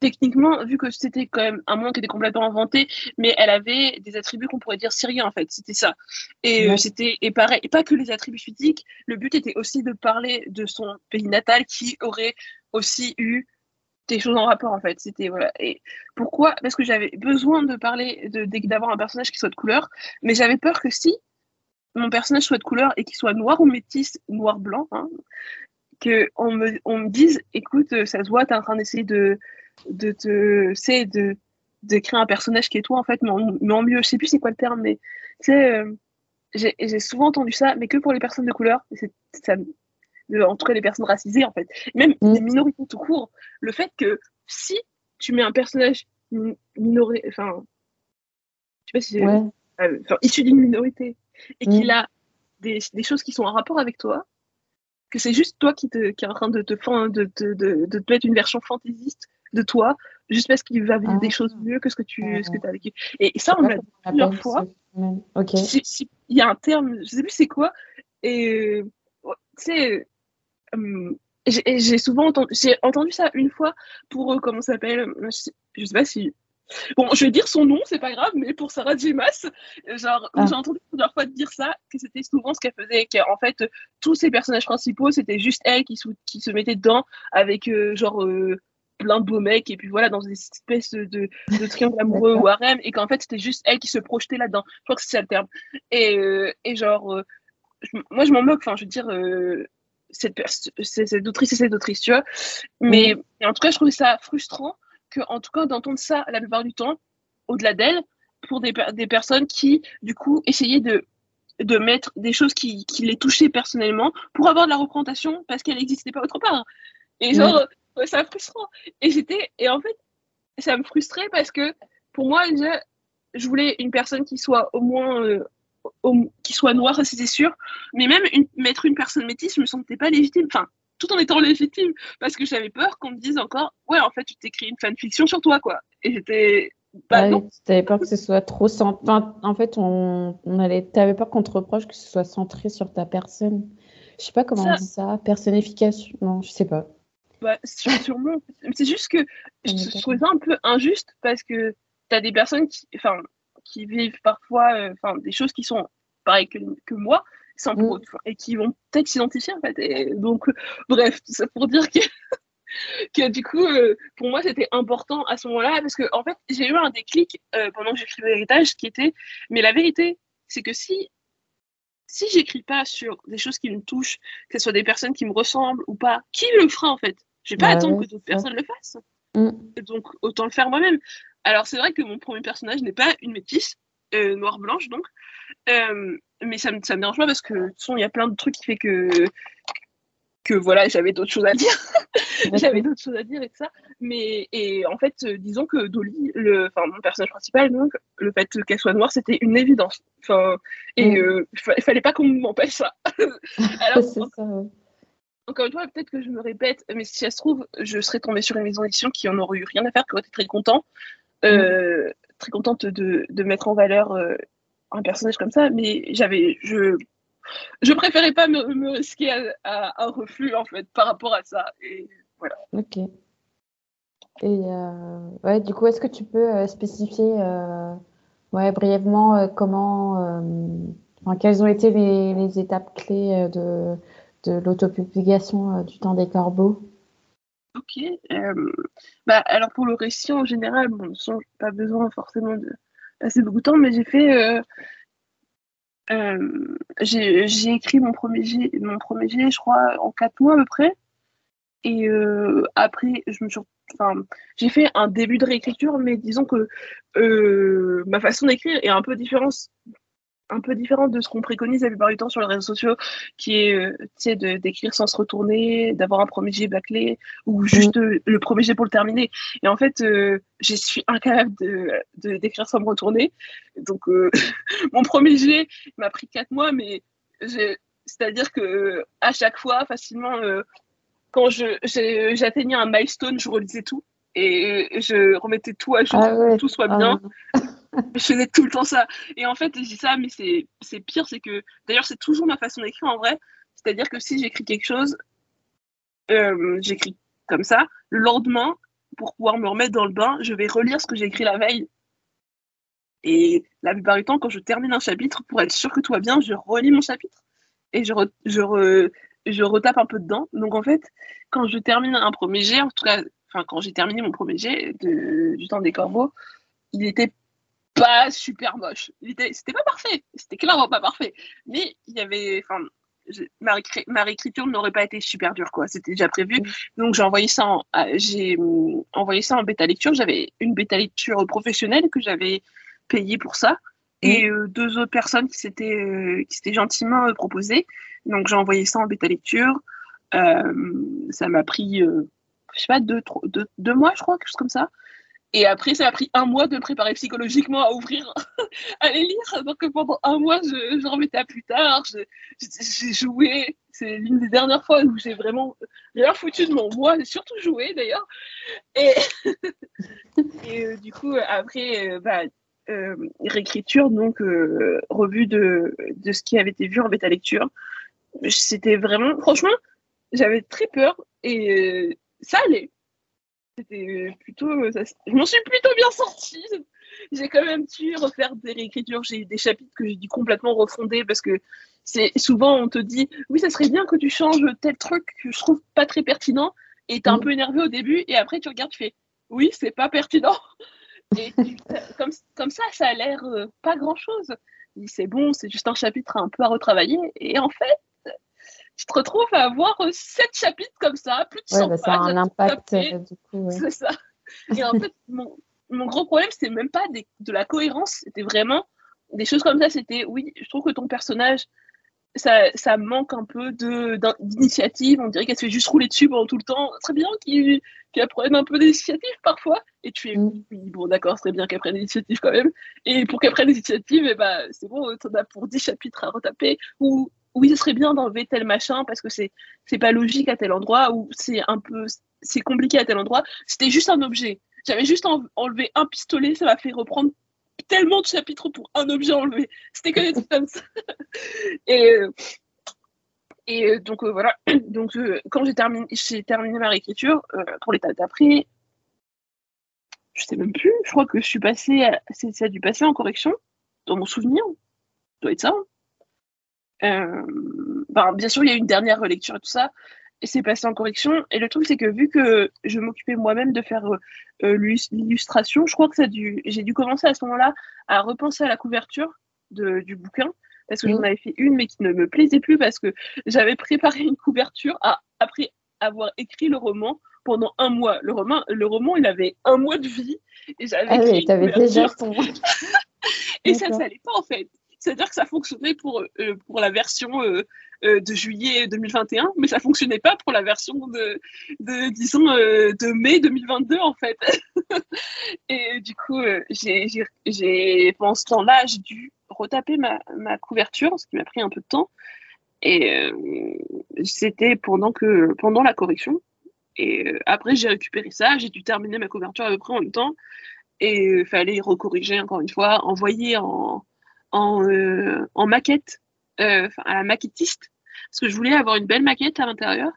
techniquement, vu que c'était quand même un monde qui était complètement inventé, mais elle avait des attributs qu'on pourrait dire syriens en fait, c'était ça. Et euh, c'était et pareil, et pas que les attributs physiques. Le but était aussi de parler de son pays natal qui aurait aussi eu des choses en rapport en fait. C'était voilà. Et pourquoi? Parce que j'avais besoin de parler de d'avoir un personnage qui soit de couleur, mais j'avais peur que si mon personnage soit de couleur et qu'il soit noir ou métis, noir blanc, hein, que on me on me dise, écoute, ça se voit, t'es en train d'essayer de de te, c'est de, de créer un personnage qui est toi en fait, mais en, mieux. Je sais plus c'est quoi le terme, mais tu sais, euh, j'ai souvent entendu ça, mais que pour les personnes de couleur. C'est ça, en tout cas les personnes racisées en fait, même mm. les minorités tout court. Le fait que si tu mets un personnage minoré, enfin, je sais pas si euh, issu d'une minorité et qu'il mm. a des, des, choses qui sont en rapport avec toi, que c'est juste toi qui, te, qui est en train de te, de, de, de, de te mettre une version fantaisiste de toi, juste parce qu'il va vivre des ah. choses mieux que ce que tu ce que as vécu. Et, ça, on l'a dit plusieurs fois. Ok. Il y a un terme, je sais plus c'est quoi, et tu sais, euh, j'ai souvent entendu, j'ai entendu ça une fois pour, euh, comment ça s'appelle, je, sais pas si Bon, je vais dire son nom, c'est pas grave, mais pour Sarah Jemas, genre, ah. j'ai entendu plusieurs fois dire ça, que c'était souvent ce qu'elle faisait, qu'en fait, tous ses personnages principaux, c'était juste elle qui, qui, se mettait dedans avec, euh, genre, plein de beaux mecs et puis voilà dans des espèces de, de triangle amoureux ou harem et qu'en fait c'était juste elle qui se projetait là-dedans. Je crois que c'est ça le terme. Et, euh, et genre euh, moi je m'en moque enfin je veux dire euh, cette, cette autrice et cette autrice tu vois. Mais mm. en tout cas je trouvais ça frustrant que en tout cas d'entendre ça la plupart du temps au-delà d'elle pour des, des personnes qui du coup essayaient de de mettre des choses qui, qui les touchaient personnellement pour avoir de la représentation parce qu'elle n'existait pas autre part. Et genre ouais, ça frustrant. Et j'étais, et en fait, ça me frustrait parce que pour moi, je, je voulais une personne qui soit au moins, euh, au, qui soit noire, c'était sûr. Mais même une, mettre une personne métisse, je me sentais pas légitime. Enfin, tout en étant légitime, parce que j'avais peur qu'on me dise encore, ouais, en fait, tu t'écris une fanfiction sur toi, quoi. Et j'étais. Bah, ouais, t'avais peur que ce soit trop centré. Enfin, en fait, on, on allait. T'avais peur qu'on te reproche que ce soit centré sur ta personne. Je sais pas comment on dit ça. Personnification. Non, je sais pas. Bah, sûrement. C'est juste que je trouve ça un peu injuste parce que tu as des personnes qui, qui vivent parfois euh, enfin, des choses qui sont pareilles que, que moi sans mm. et qui vont peut-être s'identifier en fait. Et donc, bref, tout ça pour dire que, que du coup, euh, pour moi, c'était important à ce moment-là parce que en fait, j'ai eu un déclic euh, pendant que j'écrivais l'héritage qui était, mais la vérité, c'est que si si j'écris pas sur des choses qui me touchent, que ce soit des personnes qui me ressemblent ou pas, qui le fera en fait? Je vais pas bah attendre que d'autres personnes le fassent. Mm. Donc, autant le faire moi-même. Alors, c'est vrai que mon premier personnage n'est pas une métisse, euh, noire-blanche donc, euh, mais ça me, ça me dérange pas parce que, de toute façon, il y a plein de trucs qui fait que, que voilà, j'avais d'autres choses à dire. j'avais d'autres choses à dire et tout ça. Mais, et en fait, euh, disons que Dolly, le, enfin, mon personnage principal, donc, le fait qu'elle soit noire, c'était une évidence. Enfin, et mm. il fallait pas qu'on m'empêche ça. Alors, ça encore une fois, peut-être que je me répète, mais si ça se trouve, je serais tombée sur une maison d'édition qui en aurait eu rien à faire, qui aurait été très content, euh, mm. très contente de, de, mettre en valeur euh, un personnage comme ça, mais j'avais, je, je préférais pas me, me risquer à, un refus en fait par rapport à ça. Et voilà. Ok. Et euh, ouais, du coup, est-ce que tu peux spécifier ouais, brièvement comment, enfin, quelles ont été les, les étapes clés de de l'autopublication euh, du temps des corbeaux Ok. Euh, bah, alors pour le récit en général, bon, sans pas besoin forcément de passer beaucoup de temps, mais j'ai fait. Euh, j'ai écrit mon premier, jet, mon premier je crois, en quatre mois à peu près. Et après, je me suis, j'ai fait un début de réécriture, mais disons que ma façon d'écrire est un peu différente un peu différente de ce qu'on préconise la plupart du temps sur les réseaux sociaux, qui est euh, d'écrire sans se retourner, d'avoir un premier jet bâclé ou juste mm. le premier jet pour le terminer. Et en fait, euh, je suis incapable de d'écrire sans me retourner. Donc, euh, mon premier jet m'a pris quatre mois, mais c'est-à-dire que à chaque fois, facilement, quand j'atteignais un milestone, je relisais tout et je remettais tout à jour, ah tout soit bien. Ah je faisais tout le temps ça. Et en fait, je dis ça, mais c'est pire, c'est que d'ailleurs, c'est toujours ma façon d'écrire en vrai. C'est-à-dire que si j'écris quelque chose, euh, j'écris comme ça. Le lendemain, pour pouvoir me remettre dans le bain, je vais relire ce que j'ai écrit la veille. Et la plupart du temps, quand je termine un chapitre, pour être sûr que tout va bien, je relis mon chapitre et je, je, je retape un peu dedans. Donc en fait, quand je termine un premier jet, en tout cas, quand j'ai terminé mon premier jet de, du temps des corbeaux, il était pas super moche. C'était pas parfait, c'était clairement pas parfait. Mais il y avait, enfin, ma, ma réécriture n'aurait pas été super dure, quoi. C'était déjà prévu. Donc j'ai envoyé ça en, j'ai hum, envoyé ça en bêta lecture. J'avais une bêta lecture professionnelle que j'avais payée pour ça et euh, deux autres personnes qui s'étaient euh, qui s'étaient gentiment euh, proposées. Donc j'ai envoyé ça en bêta lecture. ça m'a pris, je sais pas, deux, deux, deux, mois, je crois, quelque chose comme ça. Et après, ça a pris un mois de me préparer psychologiquement à ouvrir, à les lire. Donc pendant un mois, je, je remettais à plus tard. J'ai joué. C'est l'une des dernières fois où j'ai vraiment rien foutu de mon mois. J'ai surtout joué d'ailleurs. Et, euh, du coup, après, euh, bah, euh, réécriture, donc revue de, de ce qui avait été vu en bêta lecture. C'était vraiment, franchement, j'avais très peur et ça allait c'était plutôt. je m'en suis plutôt bien sortie. J'ai quand même dû refaire des réécritures. J'ai des chapitres que j'ai dû complètement refonder parce que c'est souvent on te dit oui, ça serait bien que tu changes tel truc que je trouve pas très pertinent et t'es un mm. peu énervé au début et après tu regardes, tu fais oui, c'est pas pertinent. Et comme, comme ça, ça a l'air euh, pas grand chose. C'est bon, c'est juste un chapitre un peu à retravailler. Et en fait, tu te retrouves à avoir euh, sept chapitres comme ça, plus de 100 bah, Ça a un impact, euh, du coup. C'est ça. Et en fait, mon, mon gros problème, c'était même pas de la cohérence, c'était vraiment des choses comme ça. C'était, oui, je trouve que ton personnage, ça, ça manque un peu d'initiative. On dirait qu'elle se fait juste rouler dessus pendant tout le temps. Très bien qu'il qu prenne un peu d'initiative parfois. Et tu es, mm. oui, bon, d'accord, c'est très bien qu'elle prenne l'initiative quand même. Et pour qu'elle prenne l'initiative, eh ben, c'est bon, t'en as pour 10 chapitres à retaper. Ou oui, ce serait bien d'enlever tel machin parce que c'est c'est pas logique à tel endroit ou c'est un peu c'est compliqué à tel endroit. C'était juste un objet. J'avais juste enlevé un pistolet, ça m'a fait reprendre tellement de chapitres pour un objet enlevé. C'était que des trucs comme ça. et et donc euh, voilà. Donc euh, quand j'ai terminé j'ai terminé ma réécriture euh, pour l'état d'après, je sais même plus. Je crois que je suis passée, ça a dû passer en correction dans mon souvenir. Ça doit être ça. Hein. Euh, ben, bien sûr, il y a eu une dernière relecture et tout ça, et c'est passé en correction. Et le truc, c'est que vu que je m'occupais moi-même de faire euh, l'illustration, je crois que ça dû, j'ai dû commencer à ce moment-là à repenser à la couverture de, du bouquin, parce que j'en avais fait une, mais qui ne me plaisait plus, parce que j'avais préparé une couverture à, après avoir écrit le roman pendant un mois. Le roman, le roman il avait un mois de vie. Et j'avais ah oui, t'avais déjà ton. et ça, ça n'allait pas en fait. C'est-à-dire que ça fonctionnait pour, euh, pour la version euh, euh, de juillet 2021, mais ça fonctionnait pas pour la version de, de disons, de mai 2022 en fait. et du coup, pendant ce temps-là, j'ai dû retaper ma, ma couverture, ce qui m'a pris un peu de temps. Et c'était pendant, pendant la correction. Et après, j'ai récupéré ça, j'ai dû terminer ma couverture à peu près en même temps. Et il fallait recorriger encore une fois, envoyer en, en, euh, en maquette, euh, à la maquettiste, parce que je voulais avoir une belle maquette à l'intérieur.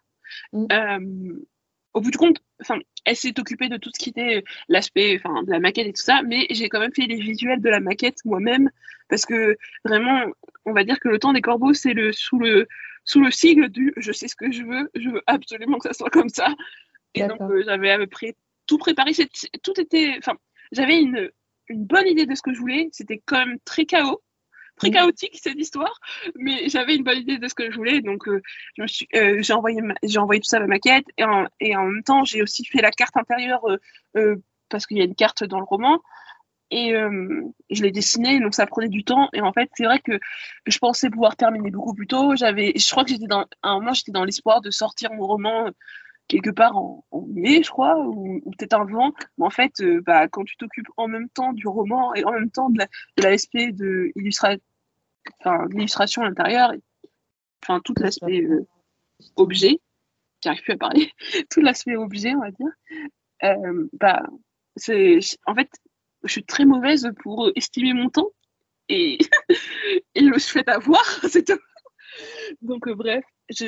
Mm. Euh, au bout du compte, enfin, elle s'est occupée de tout ce qui était l'aspect, enfin, de la maquette et tout ça, mais j'ai quand même fait les visuels de la maquette moi-même, parce que vraiment, on va dire que le temps des corbeaux, c'est le sous le sous le sigle du je sais ce que je veux, je veux absolument que ça soit comme ça. Et donc j'avais à peu près tout préparé, tout était, enfin, j'avais une une bonne idée de ce que je voulais. C'était quand même très chaos, très mm. chaotique cette histoire, mais j'avais une bonne idée de ce que je voulais. Donc, euh, euh, j'ai envoyé, envoyé tout ça à ma maquette et en, et en même temps, j'ai aussi fait la carte intérieure euh, parce qu'il y a une carte dans le roman. Et je l'ai dessinée, donc ça prenait du temps. Et en fait, c'est vrai que je pensais pouvoir terminer beaucoup plus tôt. J'avais, je crois que j'étais dans, à un moment, j'étais dans l'espoir de sortir mon roman quelque part en, mai, je crois, ou, peut-être avant. Mais en fait, euh, bah, quand tu t'occupes en même temps du roman et en même temps de la, de, l'illustration à l'intérieur, enfin tout l'aspect euh, objet, j'arrive plus à parler, tout l'aspect objet, on va dire, euh, bah, c'est, en fait, je suis très mauvaise pour estimer mon temps et, et je suis fait avoir, c'est tout. Donc, bref,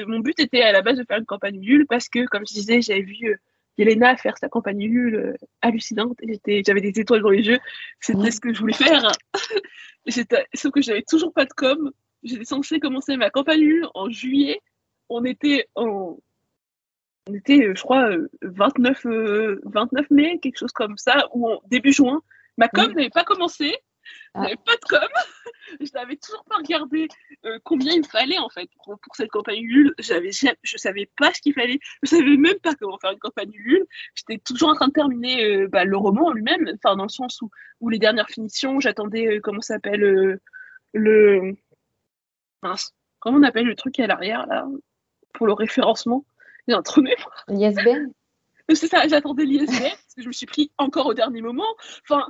mon but était à la base de faire une campagne nulle parce que, comme je disais, j'avais vu euh, Yelena faire sa campagne nulle euh, hallucinante. J'avais des étoiles dans les yeux. C'était ce que je voulais faire. Sauf que j'avais toujours pas de com. J'étais censée commencer ma campagne nulle en juillet. On était en. On était, je crois, 29, euh, 29 mai, quelque chose comme ça, ou en début juin. Ma com n'avait pas commencé. Ah. J'avais pas de com. je n'avais toujours pas regardé euh, combien il fallait en fait pour, cette campagne Ulule. J'avais, je savais pas ce qu'il fallait. Je savais même pas comment faire une campagne Ulule. J'étais toujours en train de terminer euh, bah, le roman lui-même, enfin dans le sens où, où les dernières finitions, j'attendais euh, comment s'appelle le comment on appelle le truc à l'arrière là pour le référencement? J'ai un trou L'ISBN. C'est ça, j'attendais l'ISBN parce que je me suis pris encore au dernier moment. Enfin,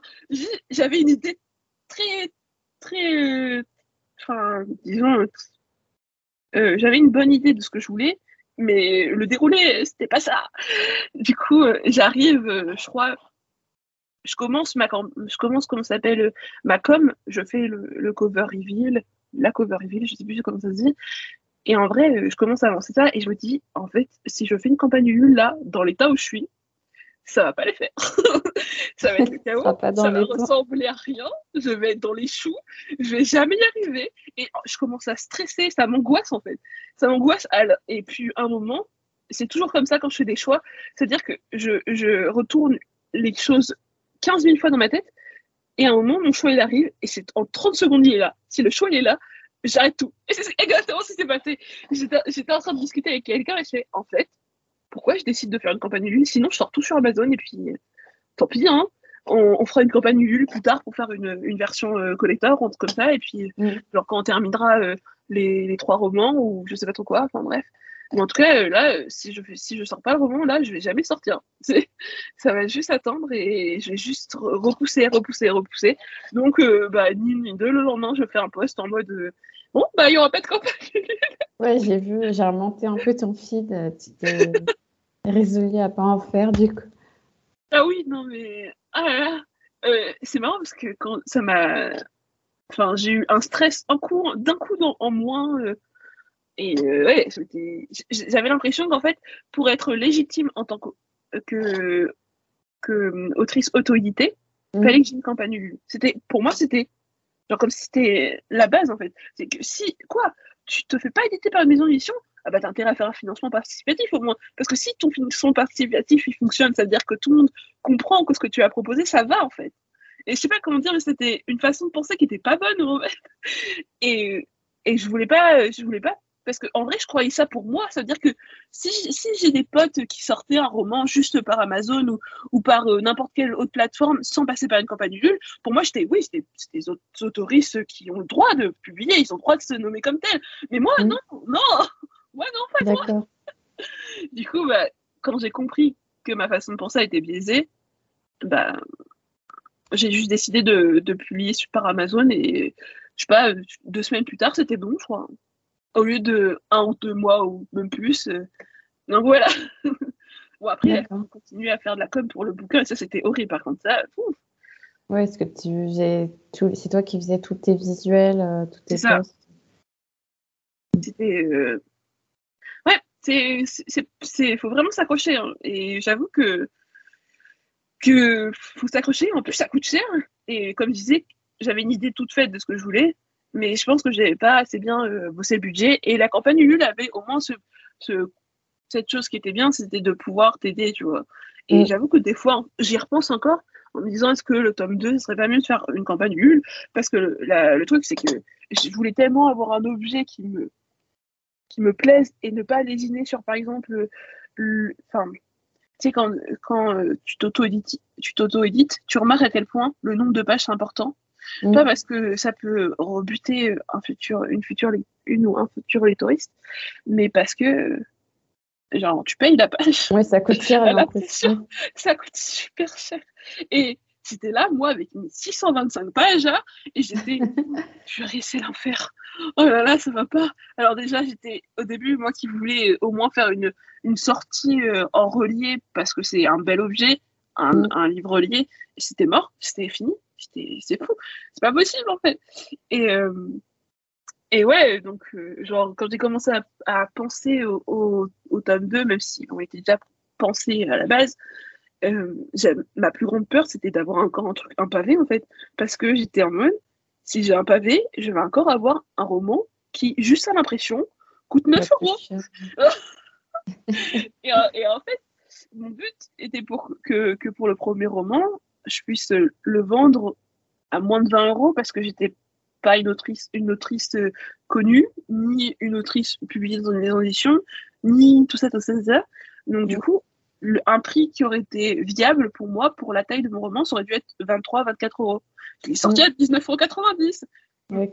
j'avais une idée très, très, enfin, disons, euh, j'avais une bonne idée de ce que je voulais, mais le déroulé, c'était pas ça. Du coup, euh, j'arrive, euh, je crois, je commence ma, je commence s'appelle ma com, je fais le, cover reveal, la cover reveal, je sais plus comment ça se dit. Et en vrai, je commence à avancer ça et je me dis, en fait, si je fais une campagne là, dans l'état où je suis, ça va pas les faire. ça va être le chaos, ça va ressembler à rien, je vais être dans les choux, je vais jamais y arriver. Et je commence à stresser, ça m'angoisse en fait. Ça m'angoisse. Et puis un moment, c'est toujours comme ça quand je fais des choix, c'est-à-dire que je, je, retourne les choses 15 000 fois dans ma tête, et à un moment, mon choix il arrive, et c'est en 30 secondes il est là. Si le choix il est là, j'arrête tout. Et c'est exactement ce qui s'est passé. J'étais en train de discuter avec quelqu'un et je fais, en fait, pourquoi je décide de faire une campagne Ulule Sinon, je sors tout sur Amazon et puis tant pis, hein. On, fera une campagne Ulule plus tard pour faire une, une version euh, collector, comme ça, et puis mm. genre quand on terminera euh, les, les, trois romans ou je sais pas trop quoi, enfin bref. Mais en tout cas, euh, là, si je si je sors pas le roman, là, je vais jamais sortir. Ça va juste attendre et je vais juste repousser, repousser, repousser. Donc, bah, ni une ni deux, le lendemain, je fais un post en mode bon, bah, il y aura pas de campagne. ouais, j'ai vu, j'ai remonté un peu ton feed. Tu t'es résolu à pas en faire du coup. Ah oui, non mais ah euh, c'est marrant parce que quand ça m'a, enfin j'ai eu un stress en coup, d'un coup en moins. Euh, et euh, ouais, j'avais l'impression qu'en fait, pour être légitime en tant que, que, que autrice auto-éditée, il mmh. fallait que j'ai une campagne C'était, pour moi, c'était genre comme si c'était la base en fait. C'est que si, quoi, tu te fais pas éditer par une maison d'édition, ah bah t'as intérêt à faire un financement participatif au moins. Parce que si ton financement participatif il fonctionne, ça veut dire que tout le monde comprend que ce que tu as proposé, ça va en fait. Et je sais pas comment dire, mais c'était une façon de penser qui était pas bonne en fait. Et, et je voulais pas, je voulais pas parce que en vrai, je croyais ça pour moi. Ça veut dire que si, si j'ai des potes qui sortaient un roman juste par Amazon ou, ou par euh, n'importe quelle autre plateforme sans passer par une campagne Ulule, pour moi, j'étais, oui, c'était des autoristes qui ont le droit de publier, ils ont le droit de se nommer comme tel. Mais moi, mm. non, non, moi, non, pas moi. du coup, bah, quand j'ai compris que ma façon de penser était biaisée, bah, j'ai juste décidé de, de publier par Amazon et je sais pas, deux semaines plus tard, c'était bon, je crois au lieu de un ou deux mois ou même plus. Euh, donc voilà. bon, après, on continue à faire de la com pour le bouquin et ça, c'était horrible. Par contre, ça, Ouais, est-ce que tu faisais tout... c'est toi qui faisais tous tes visuels, euh, toutes tes posts C'était. Euh... C'est. faut vraiment s'accrocher. Hein. Et j'avoue que. que faut s'accrocher. En plus, ça coûte cher. Et comme je disais, j'avais une idée toute faite de ce que je voulais mais je pense que j'avais pas assez bien euh, bossé le budget. Et la campagne Ulule avait au moins ce, ce, cette chose qui était bien, c'était de pouvoir t'aider, tu vois. Et mm. j'avoue que des fois, j'y repense encore en me disant est-ce que le tome 2, ce serait pas mieux de faire une campagne Ulule? Parce que le, le truc, c'est que je voulais tellement avoir un objet qui me, qui me plaise et ne pas lésiner sur, par exemple, enfin, tu sais, quand, quand euh, tu t'auto-édites, tu, tu remarques à quel point le nombre de pages c'est important. Pas parce que ça peut rebuter un futur, une future, une ou un futur lectoriste, mais parce que genre tu payes la page. Oui, ça coûte cher. ça coûte super cher. Et c'était là, moi, avec mes 625 pages, hein, et j'étais, je vais c'est l'enfer. Oh là là, ça va pas. Alors déjà, j'étais au début, moi qui voulais au moins faire une, une sortie euh, en relié, parce que c'est un bel objet, un, mm. un livre relié, c'était mort, c'était fini c'est fou, c'est pas possible en fait. Et, euh, et ouais, donc, euh, genre, quand j'ai commencé à, penser au, au, tome 2, même si on était déjà pensé à la base, euh, ma plus grande peur, c'était d'avoir encore un truc, un pavé en fait. Parce que j'étais en mode, si j'ai un pavé, je vais encore avoir un roman qui, juste à l'impression, coûte 9 euros. et, et, en fait, mon but était pour que, que pour le premier roman, je puisse le vendre à moins de 20 euros parce que j'étais pas une autrice, une autrice connue, ni une autrice publiée dans une maison d'édition, ni tout ça, tout ça, tout ça. Donc, du coup, un prix qui aurait été viable pour moi, pour la taille de mon roman, ça aurait dû être 23, 24 euros. Je l'ai sorti à 19,90 euros.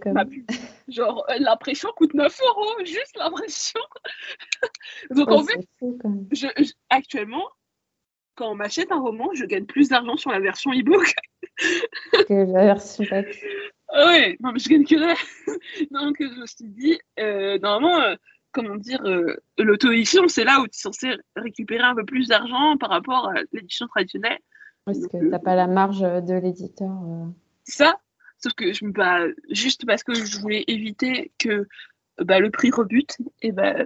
genre, l'impression coûte 9 euros, juste l'impression. Donc, en fait, actuellement, quand on m'achète un roman, je gagne plus d'argent sur la version e-book que la version papier. Ouais, non, mais je gagne que là. Donc, je me suis dit, euh, normalement, euh, comment dire, euh, l'auto-édition, c'est là où tu es censé récupérer un peu plus d'argent par rapport à l'édition traditionnelle. Parce que tu n'as pas la marge de l'éditeur. Ça, sauf que je me bats juste parce que je voulais éviter que bah, le prix rebute, et bah,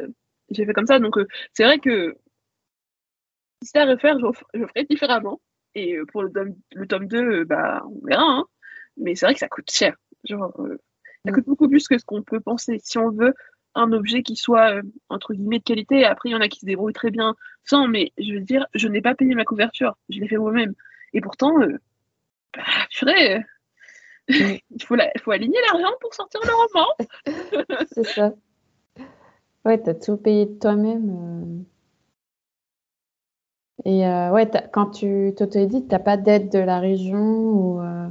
j'ai fait comme ça. Donc, c'est vrai que si c'était à refaire, je, ferais différemment. Et euh, pour le tome, le tome 2, euh, bah, on verra. Hein. Mais c'est vrai que ça coûte cher. Genre, euh, ça coûte beaucoup plus que ce qu'on peut penser. Si on veut un objet qui soit, entre guillemets, de qualité, après, il y en a qui se débrouillent très bien sans, mais je veux dire, je n'ai pas payé ma couverture. Je l'ai fait moi-même. Et pourtant, bah, purée, il faut, faut aligner l'argent pour sortir le roman. c'est ça. Ouais, t'as tout payé de toi-même. Et euh, ouais, quand tu t'auto-édites, tu n'as pas d'aide de la région ou, euh,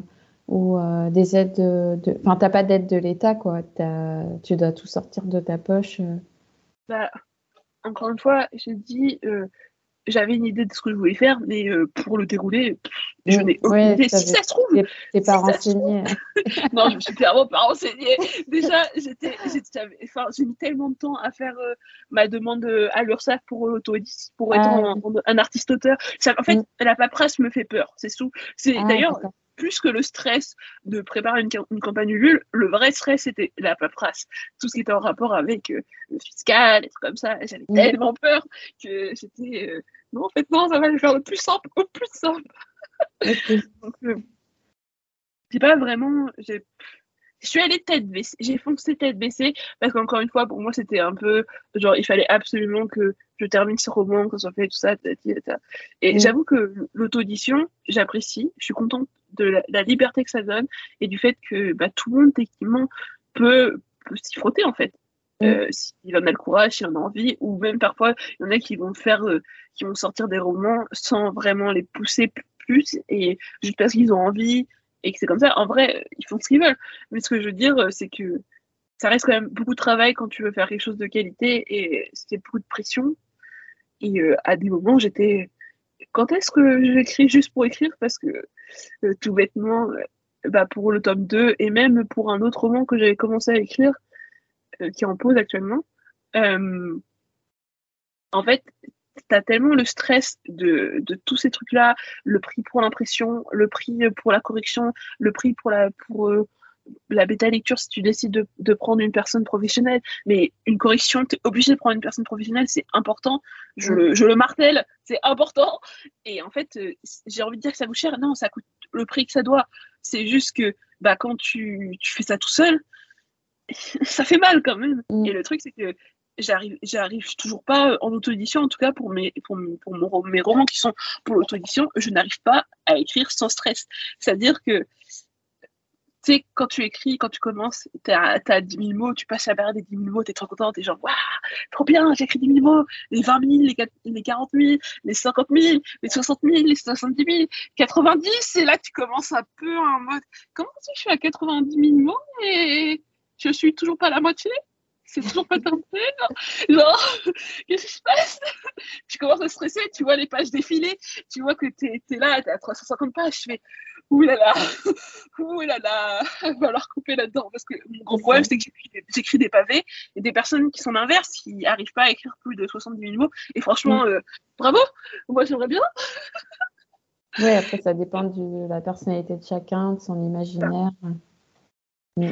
ou euh, des aides de. Enfin, tu n'as pas d'aide de l'État, quoi. Tu dois tout sortir de ta poche. Bah, encore une fois, j'ai dit, j'avais une idée de ce que je voulais faire, mais euh, pour le dérouler, je n'ai aucune idée. Si ça se trouve. T'es pas renseigné. non, je me suis clairement pas renseignée. Déjà, j'étais, enfin, j'ai mis tellement de temps à faire euh, ma demande euh, à l'URSSAF pour l'auto pour être ah, un, artiste-auteur. En fait, mm. la paperasse me fait peur. C'est sous. C'est ah, d'ailleurs plus que le stress de préparer une, campagne Ulule, le vrai stress c'était la paperasse. Tout ce qui était en rapport avec euh, le fiscal et tout comme ça. J'avais tellement peur que c'était euh, non, en fait, non, ça va le faire le plus simple, au plus simple. Donc, euh, j'ai pas vraiment. Je suis allée tête baissée, j'ai foncé tête baissée parce qu'encore une fois, pour moi, c'était un peu genre, il fallait absolument que je termine ce roman, que ça soit fait, tout ça. Et j'avoue que l'auto-audition, j'apprécie, je suis contente de la, liberté que ça donne et du fait que bah, tout le monde, techniquement, peut, peut s'y frotter, en fait. euh, s'il en a le courage, s'il en a envie, ou même parfois, il y en a qui vont faire, euh, qui vont sortir des romans sans vraiment les pousser plus, et juste parce qu'ils ont envie, et que c'est comme ça. En vrai, ils font ce qu'ils veulent. Mais ce que je veux dire, c'est que ça reste quand même beaucoup de travail quand tu veux faire quelque chose de qualité, et c'est beaucoup de pression. Et euh, à des moments, j'étais, quand est-ce que j'écris juste pour écrire? Parce que tout bêtement, bah, pour le tome 2, et même pour un autre roman que j'avais commencé à écrire, euh, qui est en pause actuellement, euh, en fait, tu as tellement le stress de, de tous ces trucs-là, le prix pour l'impression, le prix pour la correction, le prix pour la, pour, euh, la bêta lecture si tu décides de, de, prendre une personne professionnelle. Mais une correction, tu es obligé de prendre une personne professionnelle, c'est important. Je, mm. je, le martèle, c'est important. Et en fait, j'ai envie de dire que ça coûte cher. Non, ça coûte le prix que ça doit. C'est juste que bah, quand tu, tu fais ça tout seul, ça fait mal quand même. Mm. Et le truc, c'est que j'arrive, j'arrive toujours pas en auto-édition, en tout cas pour mes, pour, pour mes romans qui sont pour l'auto-édition, je n'arrive pas à écrire sans stress. C'est-à-dire que, tu sais, quand tu écris, quand tu commences, tu as, 10 000 mots, tu passes la barrière des 10 000 mots, tu es trop content, tu es genre, waouh, trop bien, j'ai écrit 10 000 mots, les 20 000, les, 40 000, les 50 000, les 60 000, les 70 000, 90, et là tu commences un peu en mode, comment tu fais à 90 000 mots et je suis toujours pas à la moitié? C'est toujours pas terminé. Genre, qu'est-ce qui se passe? Tu commences à stresser, tu vois les pages défiler, tu vois que tu es, là, tu à 350 pages, je fais ouh là là, ouh là là, il va falloir couper là-dedans. Parce que mon gros problème, c'est que j'écris des, pavés et des personnes qui sont l'inverse, qui n'arrivent pas à écrire plus de 70 000 mots. Et franchement, mm. euh, bravo, moi j'aimerais bien. oui, après, ça dépend de la personnalité de chacun, de son imaginaire. Mm.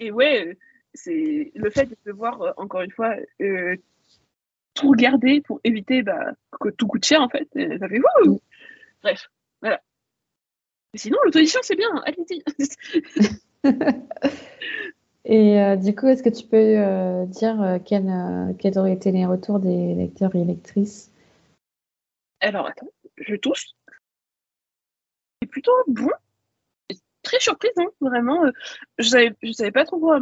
Et ouais, c'est le fait de devoir, euh, encore une fois, euh, tout regarder pour éviter bah, que tout coûte cher, en fait. ça fait wouh Bref, voilà. Mais sinon, l'auto-édition, c'est bien, allez-y Et euh, du coup, est-ce que tu peux dire quels auraient été les retours des lecteurs et lectrices? Alors, attends, je touche. C'est plutôt bon très surprise, hein, vraiment. Euh, je savais, je savais pas trop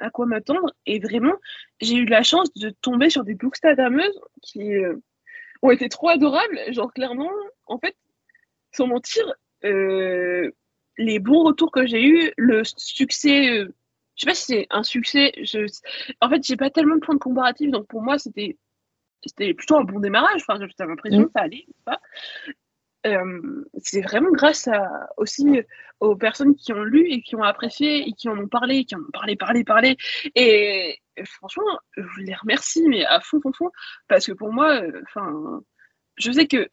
à, quoi m'attendre. Et vraiment, j'ai eu la chance de tomber sur des bookstagrameuses qui euh, ont été trop adorables. Genre, clairement, en fait, sans mentir, euh, les bons retours que j'ai eu, le succès, je sais pas si c'est un succès. Je, en fait, j'ai pas tellement de points de comparatif, donc pour moi, c'était c'était plutôt un bon démarrage. Enfin, j'avais l'impression mmh. que ça allait. Pas. Euh, c'est vraiment grâce à, aussi aux personnes qui ont lu et qui ont apprécié et qui en ont parlé, qui en ont parlé, parlé, parlé. Et, franchement, je les remercie, mais à fond, fond, fond, parce que pour moi, enfin, je sais que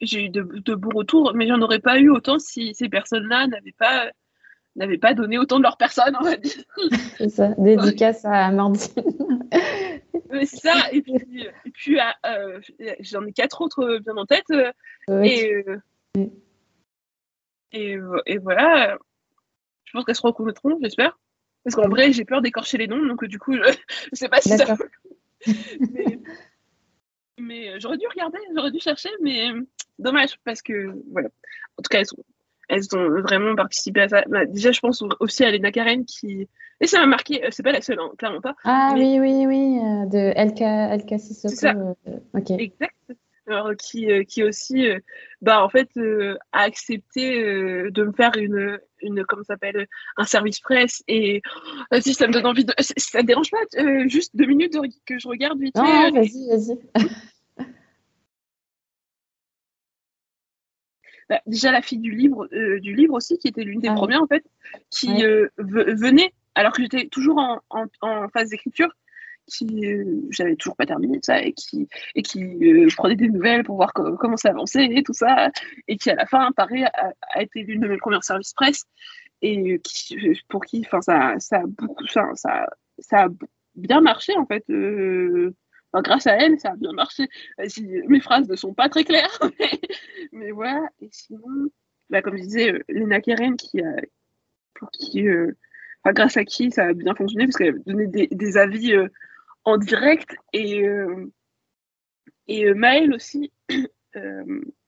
j'ai eu de, de, bons retours, mais j'en aurais pas eu autant si ces personnes-là n'avaient pas n'avaient pas donné autant de leur personne, on va dire. C'est ça, dédicace à Amandine. c'est ça, et puis, et puis euh, euh, j'en ai quatre autres bien en tête. Euh, et, et, et, voilà, je pense qu'elles se reconnaîtront, j'espère. Parce qu'en vrai, j'ai peur d'écorcher les noms, donc du coup, je, ne sais pas si ça. mais, mais j'aurais dû regarder, j'aurais dû chercher, mais dommage, parce que voilà. En tout cas, elles sont elles ont vraiment participé à ça. Bah, déjà, je pense aussi à Lena Karen qui. Et ça m'a marqué, euh, c'est pas la seule, hein, clairement pas. Ah oui, oui, oui, euh, de LK, LK Sissoko. Ça. Euh, exact. Alors, qui, qui aussi, bah, en fait, a accepté de me faire une, une comment s'appelle, un service presse. Et si ça me donne envie de. Ça te dérange pas Juste deux minutes que je regarde vite Non, vas-y, vas-y. Bah, déjà la fille du livre, euh, du livre aussi, qui était l'une des ah premières en fait, qui euh, venait, alors que j'étais toujours en, en, phase d'écriture, qui euh, j'avais toujours pas terminé ça, et qui, et qui prenait des nouvelles pour voir comment ça avançait et tout ça, et qui à la fin, pareil, a, a été l'une de mes premières services presse, et qui, pour qui, enfin, ça, ça, a beaucoup, ça, ça, ça a bien marché en fait grâce à elle, ça a bien marché. Euh, mes phrases ne sont pas très claires, mais, voilà. Et sinon, bah, comme je disais, euh, Lena Keren, qui pour qui, euh, grâce à qui ça a bien fonctionné, parce qu'elle donné des, des avis en direct. Et, et Maël aussi.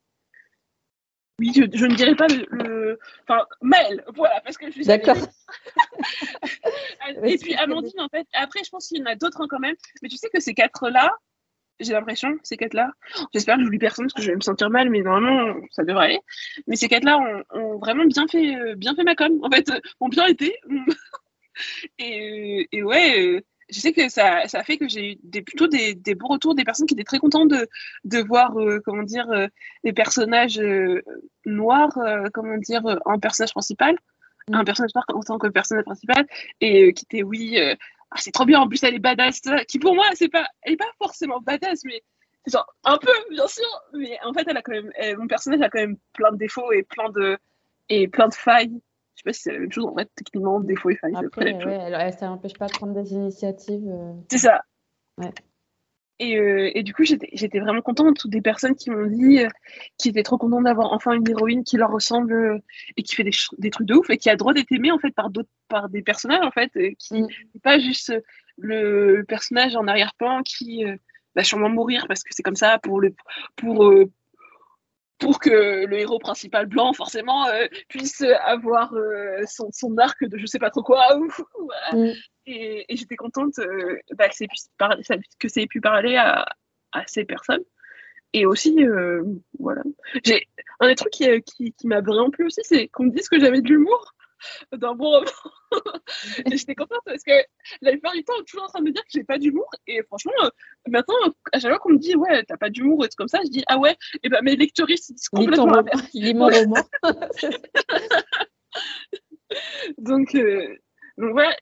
oui, je, ne dirais pas le, Enfin, Maëlle, voilà, parce que je suis. D'accord. Et puis Amandine, en fait. Après, je pense qu'il y en a d'autres hein, quand même. Mais tu sais que ces quatre-là, j'ai l'impression, ces quatre-là, j'espère que j'oublie personne parce que je vais me sentir mal, mais normalement, ça devrait aller. Mais ces quatre-là ont, vraiment bien fait, euh, bien fait ma com. En fait, ont bien été. et, et, ouais, je sais que ça, ça fait que j'ai eu des, plutôt des, des, beaux retours, des personnes qui étaient très contentes de, de voir, euh, comment dire, euh, des personnages euh, noirs, comment dire, en personnage principal, mm. un personnage noir en tant que personnage principal, et qui était, oui, ah, c'est trop bien, en plus elle est badass, qui pour moi, c'est pas, elle est pas forcément badass, mais c'est genre un peu, bien sûr, mais en fait, elle a quand même, mon personnage a quand même plein de défauts et plein de, et plein de failles je sais pas si c'est la même chose en fait, techniquement, défaut et faille. Après, ouais, ça n'empêche pas de prendre des initiatives. Euh. C'est ça. Ouais. Et, euh, et, du coup, j'étais vraiment contente. Toutes des personnes qui m'ont dit euh, qui étaient trop contentes d'avoir enfin une héroïne qui leur ressemble et qui fait des, des, trucs de ouf et qui a le droit d'être aimée en fait par d'autres, par des personnages en fait, qui n'est mm. pas juste le, personnage en arrière-plan qui va sûrement mourir parce que c'est comme ça pour le pour pour que le héros principal blanc, forcément, euh, puisse avoir euh, son, son, arc de je sais pas trop quoi. Mm. Et, j'étais contente euh, bah, que, ça ait pu parler à, à ces personnes. Et aussi, voilà. J'ai un des trucs qui, qui, qui m'a vraiment plu aussi, c'est qu'on me dise que j'avais de l'humour d'un bon roman. et j'étais contente parce que la plupart du temps, on est toujours en train de me dire que j'ai pas d'humour. Et franchement, euh, maintenant, à chaque fois qu'on me dit, ouais, t'as pas d'humour et tout comme ça, je dis, ah ouais, et ben mes lecturistes, ils disent complètement Lis mon roman. donc, euh, donc, ouais,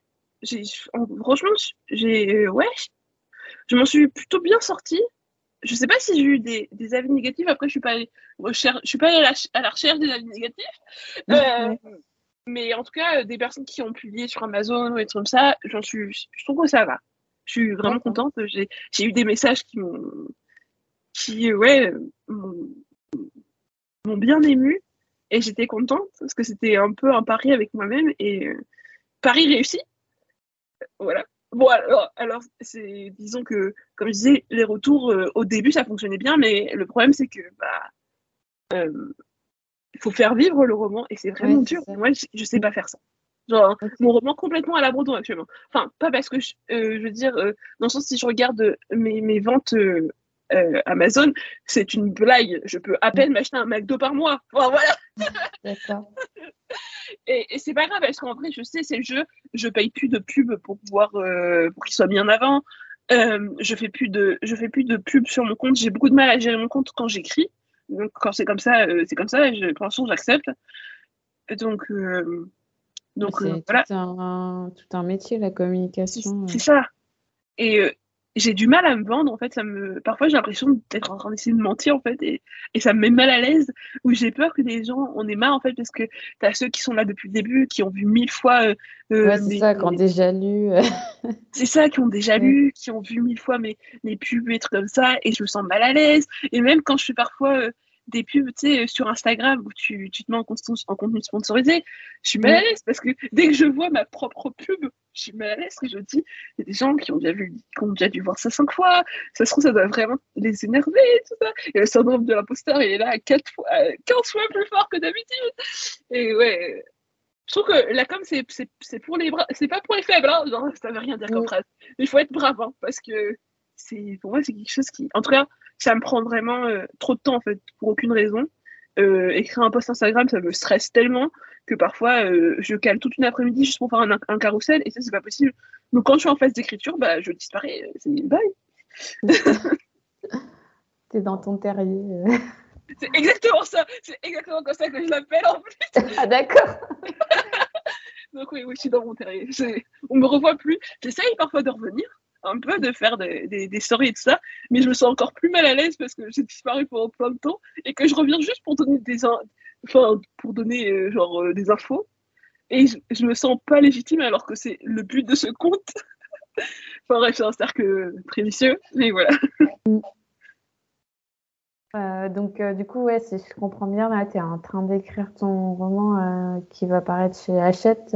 franchement, j'ai, ouais, je m'en suis plutôt bien sortie. Je sais pas si j'ai eu des, des, avis négatifs. Après, je suis pas allée, je suis pas allée à la, à la recherche des avis négatifs. Euh, mais en tout cas, euh, des personnes qui ont publié sur Amazon ou des trucs comme ça, j'en suis, je trouve que ça va. Je suis vraiment contente. J'ai, j'ai eu des messages qui m'ont, qui, ouais, m'ont bien ému et j'étais contente parce que c'était un peu un pari avec moi-même et euh, pari réussi. Voilà. Bon, alors, alors c'est, disons que, comme je disais, les retours euh, au début ça fonctionnait bien, mais le problème c'est que, bah, il faut faire vivre le roman et c'est vraiment dur. Moi, je, sais pas faire ça. Genre, mon roman complètement à l'abandon actuellement. Enfin, pas parce que, je, euh, je veux dire, euh, dans le sens si je regarde mes, mes ventes euh, Amazon, c'est une blague. Je peux à peine m'acheter un McDo par mois. Enfin, voilà. D'accord. et, et c'est pas grave parce qu'en vrai, je sais, c'est le jeu. Je paye plus de pub pour pouvoir, pour qu'il soit mis en avant. je fais plus de, je fais plus de pub sur mon compte. J'ai beaucoup de mal à gérer mon compte quand j'écris. Donc, quand c'est comme ça, euh, c'est comme ça, et je, pour l'instant, j'accepte. Donc, euh, donc euh, voilà. Tout un, tout un métier, la communication. C'est ça. Et j'ai du mal à me vendre en fait ça me parfois j'ai l'impression d'être en train d'essayer de mentir en fait et, et ça me met mal à l'aise ou j'ai peur que des gens on est marre en fait parce que tu as ceux qui sont là depuis le début qui ont vu mille fois euh, ouais, c'est ça qui ont déjà lu c'est ça qui ont déjà lu qui ont vu mille fois mes, mes pubs et trucs comme ça et je me sens mal à l'aise et même quand je fais parfois des pubs tu sais, sur Instagram où tu, tu te mets en, en, contenu sponsorisé, je suis mal à l'aise parce que dès que je vois ma propre pub, je suis mal à l'aise et je dis, il y a des gens qui ont déjà vu, qui ont déjà dû voir ça cinq fois, ça se trouve, ça doit vraiment les énerver et tout ça. Et le syndrome de l'imposteur, il est là quatre fois, 15 fois plus fort que d'habitude. Et ouais. Je trouve que la com, c'est pour les bras, c'est pas pour les faibles, hein. Genre, ça veut rien dire comme phrase. Il faut être brave, hein, parce que c'est, pour moi, c'est quelque chose qui, en tout cas, ça me prend vraiment euh, trop de temps en fait pour aucune raison. Euh, écrire un post Instagram, ça me stresse tellement que parfois euh, je cale toute une après-midi juste pour faire un, un carrousel et ça c'est pas possible. Donc quand je suis en phase d'écriture, bah je disparais, c'est bye. T'es dans ton terrier. C'est exactement ça, c'est exactement comme ça que je l'appelle en plus. ah d'accord. Donc oui, oui, je suis dans mon terrier. On me revoit plus. J'essaye parfois de revenir, un peu de faire des, des, des, stories et tout ça, mais je me sens encore plus mal à l'aise parce que j'ai disparu pendant plein de temps et que je reviens juste pour donner des, enfin, pour donner euh, genre euh, des infos et je, je, me sens pas légitime alors que c'est le but de ce compte. enfin bref, c'est un cercle très vicieux, mais voilà. Euh, donc du coup, ouais, si je comprends bien, là, tu es en train d'écrire ton roman qui va paraître chez Hachette.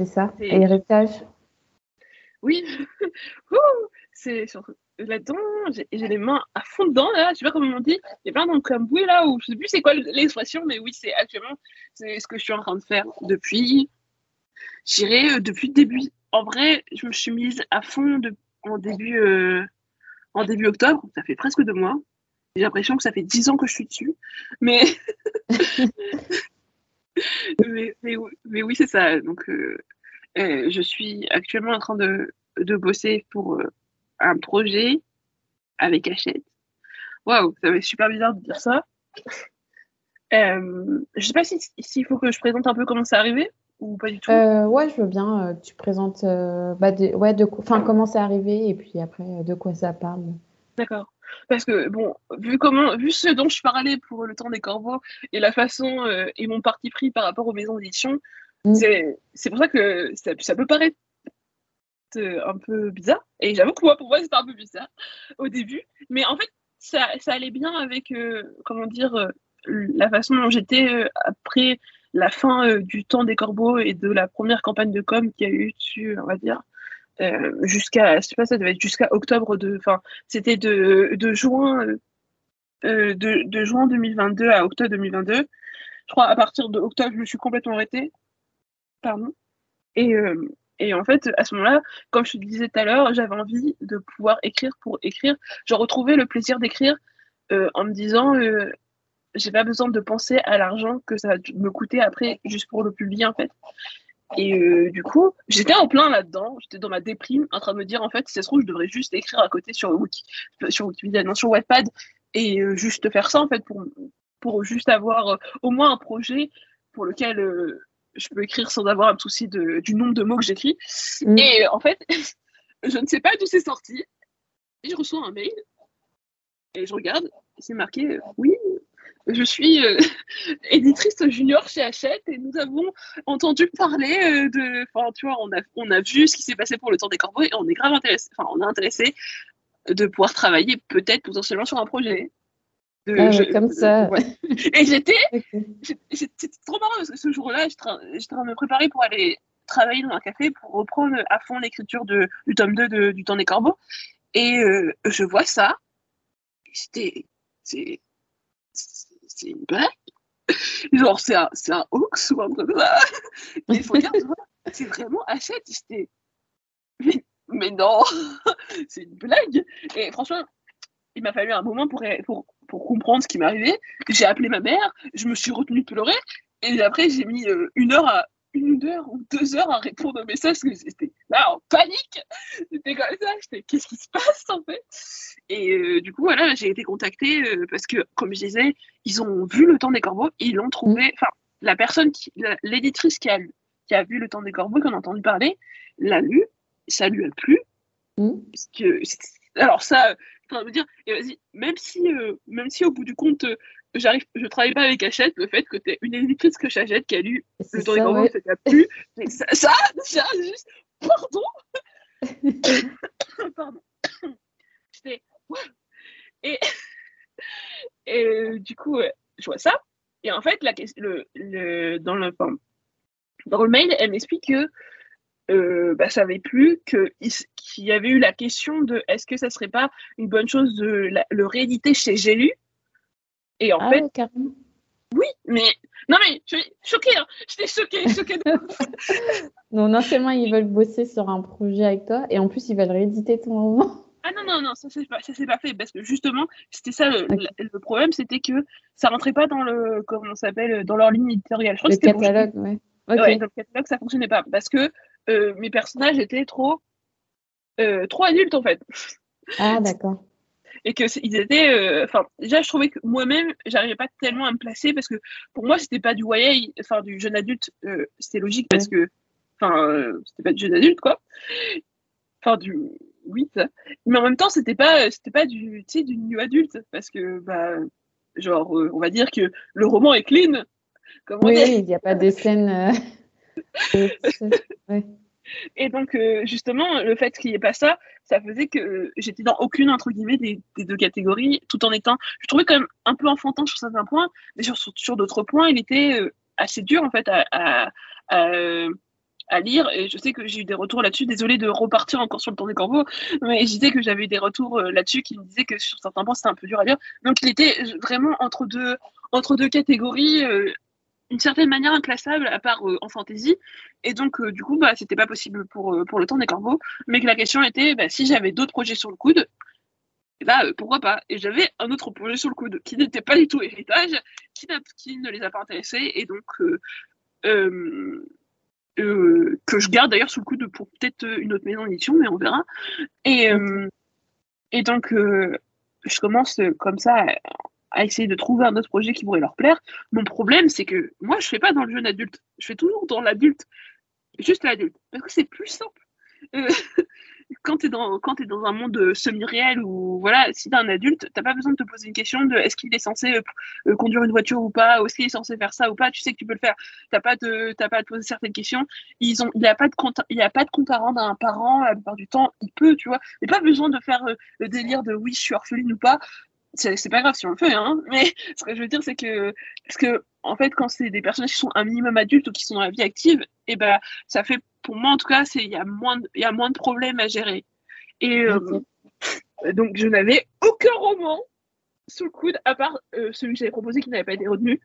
C'est ça Héritage Oui. c'est là-dedans, j'ai les mains à fond dedans, là, je sais pas comment on dit, il y a plein d'encamboués là, où je sais plus c'est quoi l'expression, mais oui, c'est actuellement, ce que je suis en train de faire depuis, j'irai euh, depuis le début. En vrai, je me suis mise à fond de, en, début, euh, en début octobre, ça fait presque deux mois. J'ai l'impression que ça fait dix ans que je suis dessus, mais, mais, mais, oui, c'est ça. Donc, euh, je suis actuellement en train de, de bosser pour un projet avec Hachette. Waouh, ça va être super bizarre de dire ça. Euh, je sais pas s'il si, faut que je présente un peu comment c'est arrivé ou pas du tout. Euh, ouais, je veux bien. Euh, tu présentes euh, bah, ouais, de, comment c'est arrivé et puis après de quoi ça parle. D'accord. Parce que bon, vu comment, vu ce dont je parlais pour le temps des corbeaux et la façon et mon parti pris par rapport aux maisons d'édition, mm. c'est pour ça que ça, ça peut paraître un peu bizarre. Et j'avoue que moi, pour moi, c'était un peu bizarre au début. Mais en fait, ça, ça allait bien avec, euh, comment dire, euh, la façon dont j'étais euh, après la fin du temps des corbeaux et de la première campagne de com qu'il y a eu dessus, on va dire. Jusqu'à, je sais pas, ça devait être jusqu'à octobre de, enfin, c'était de, de juin, de, de juin 2022 à octobre 2022. Je crois à partir de octobre, je me suis complètement arrêtée. Pardon. Et, et en fait, à ce moment-là, comme je te disais tout à l'heure, j'avais envie de pouvoir écrire pour écrire. Je retrouvais le plaisir d'écrire euh, en me disant, euh, j'ai pas besoin de penser à l'argent que ça va me coûter après juste pour le publier en fait. Et euh, du coup, j'étais en plein là-dedans, j'étais dans ma déprime, en train de me dire en fait, si ça se trouve, je devrais juste écrire à côté sur Wiki, sur Wikipédia, non, sur Wattpad, et juste faire ça en fait pour, pour juste avoir au moins un projet pour lequel je peux écrire sans avoir un souci de, du nombre de mots que j'écris. Mm. Et en fait, je ne sais pas d'où c'est sorti. Et je reçois un mail et je regarde, c'est marqué euh, Oui, je suis euh, éditrice junior chez Hachette et nous avons entendu parler euh, de. Enfin, tu vois, on a, on a vu ce qui s'est passé pour le temps des corbeaux et on est grave intéressé. Enfin, on est intéressé de pouvoir travailler peut-être potentiellement sur un projet. Ah comme ça. Et j'étais, c'était trop marrant parce que ce jour-là, j'étais en train de me préparer pour aller travailler dans un café pour reprendre à fond l'écriture du tome 2 du Temps des Corbeaux. Et euh, je vois ça. C'était, c'est, une blague. Genre, c'est un, c'est un hoax ou un truc comme ça. Et je regarde, c'est vraiment Hachette. J'étais, mais, mais non, c'est une blague. Et franchement, il m'a fallu un moment pour, pour, pour comprendre ce qui m'arrivait. J'ai appelé ma mère, je me suis retenue de pleurer, et après j'ai mis euh, une heure à une heure ou deux heures à répondre aux messages parce que j'étais là en panique. J'étais comme ça, j'étais qu'est-ce qui se passe en fait? Et euh, du coup voilà, j'ai été contactée euh, parce que comme je disais, ils ont vu le temps des corbeaux, ils l'ont trouvé. Mm. Enfin, la personne qui, l'éditrice qui a qui a vu le temps des corbeaux, qu'on a entendu parler, l'a lu, ça lui a plu. Mm. Parce que alors ça, train de me dire, et vas-y, même si, euh, même si au bout du compte, euh, j'arrive, je travaille pas avec Hachette, le fait que tu es une éditrice que j'achète qui a lu le temps des grands ça t'a plu, ça, ça, ça, juste, pardon, pardon, j'étais, et, et euh, du coup, je vois ça, et en fait, la, le, le, dans le, dans le mail, elle m'explique que euh, bah, savait plus qu'il y avait eu la question de est-ce que ça serait pas une bonne chose de le rééditer chez Gélu Et en ah fait, oui, mais non mais je suis choquée, hein. j'étais choquée, choquée. non, non seulement ils veulent bosser sur un projet avec toi, et en plus ils veulent rééditer ton roman. Ah non, non, non, ça s'est pas, pas fait, parce que justement, c'était ça le, problème, c'était que ça rentrait pas dans le, comment on s'appelle, dans leur ligne éditoriale. le catalogue, ouais. Okay. dans le catalogue, ça fonctionnait pas, parce que euh, mes personnages étaient trop, euh, trop adultes en fait. Ah d'accord. Et que ils étaient, euh, enfin déjà je trouvais que moi-même j'arrivais pas tellement à me placer parce que pour moi c'était pas du YA, enfin du jeune adulte, c'était logique parce que, enfin c'était pas du jeune adulte quoi. Enfin du, oui ça. Mais en même temps c'était pas, c'était pas du, tu sais du new adulte parce que bah genre on va dire que le roman est clean. oui, il n'y a pas des scènes. Et donc, euh, justement, le fait qu'il n'y ait pas ça, ça faisait que j'étais dans aucune, entre guillemets, des, deux catégories, tout en étant. Je trouvais quand même un peu enfantin sur certains points, mais sur, sur, d'autres points, il était euh, assez dur, en fait, à, à, lire et je sais que j'ai eu des retours là-dessus. Désolée de repartir encore sur le temps des corbeaux, mais je disais que j'avais eu des retours euh, là-dessus qui me disaient que sur certains points c'était un peu dur à lire. Donc il était vraiment entre deux, entre deux catégories, euh, une certaine manière inclassable à part euh, en fantasy. Et donc du coup, bah, c'était pas possible pour, pour le temps des corbeaux. Mais que la question était, bah, si j'avais d'autres projets sur le coude, bah, pourquoi pas Et j'avais un autre projet sur le coude qui n'était pas du tout héritage, qui, ne les a pas intéressés. Et donc, euh, euh, que je garde d'ailleurs sous le coude pour peut-être une autre maison d'édition, mais on verra. Et, euh, et donc, je commence comme ça à, essayer de trouver un autre projet qui pourrait leur plaire. Mon problème, c'est que moi, je fais pas dans le jeune adulte, je fais toujours dans l'adulte, juste l'adulte, parce que c'est plus simple quand tu es, dans, un monde euh, semi-réel ou voilà, si tu un adulte, t'as pas besoin de te poser une question de est-ce qu'il est censé euh, euh, conduire une voiture ou pas, ou est-ce qu'il est censé faire ça ou pas, tu sais que tu peux le faire. T'as pas de, pas à te poser certaines questions. Ils ont, il n'y a pas de compte, il y a pas de compte à rendre à un parent, la plupart du temps, il peut, tu vois. A pas besoin de faire le délire de oui, je suis orpheline ou pas c'est pas grave si on le fait, hein, mais ce que je veux dire, c'est que, parce que, en fait, quand c'est des personnages qui sont un minimum adultes ou qui sont dans la vie active, et eh ben, ça fait, pour moi en tout cas, il y, a moins de, y a moins de problèmes à gérer. Et euh, donc, je n'avais aucun roman sous le coude, à part euh, celui que j'avais proposé qui n'avait pas été retenu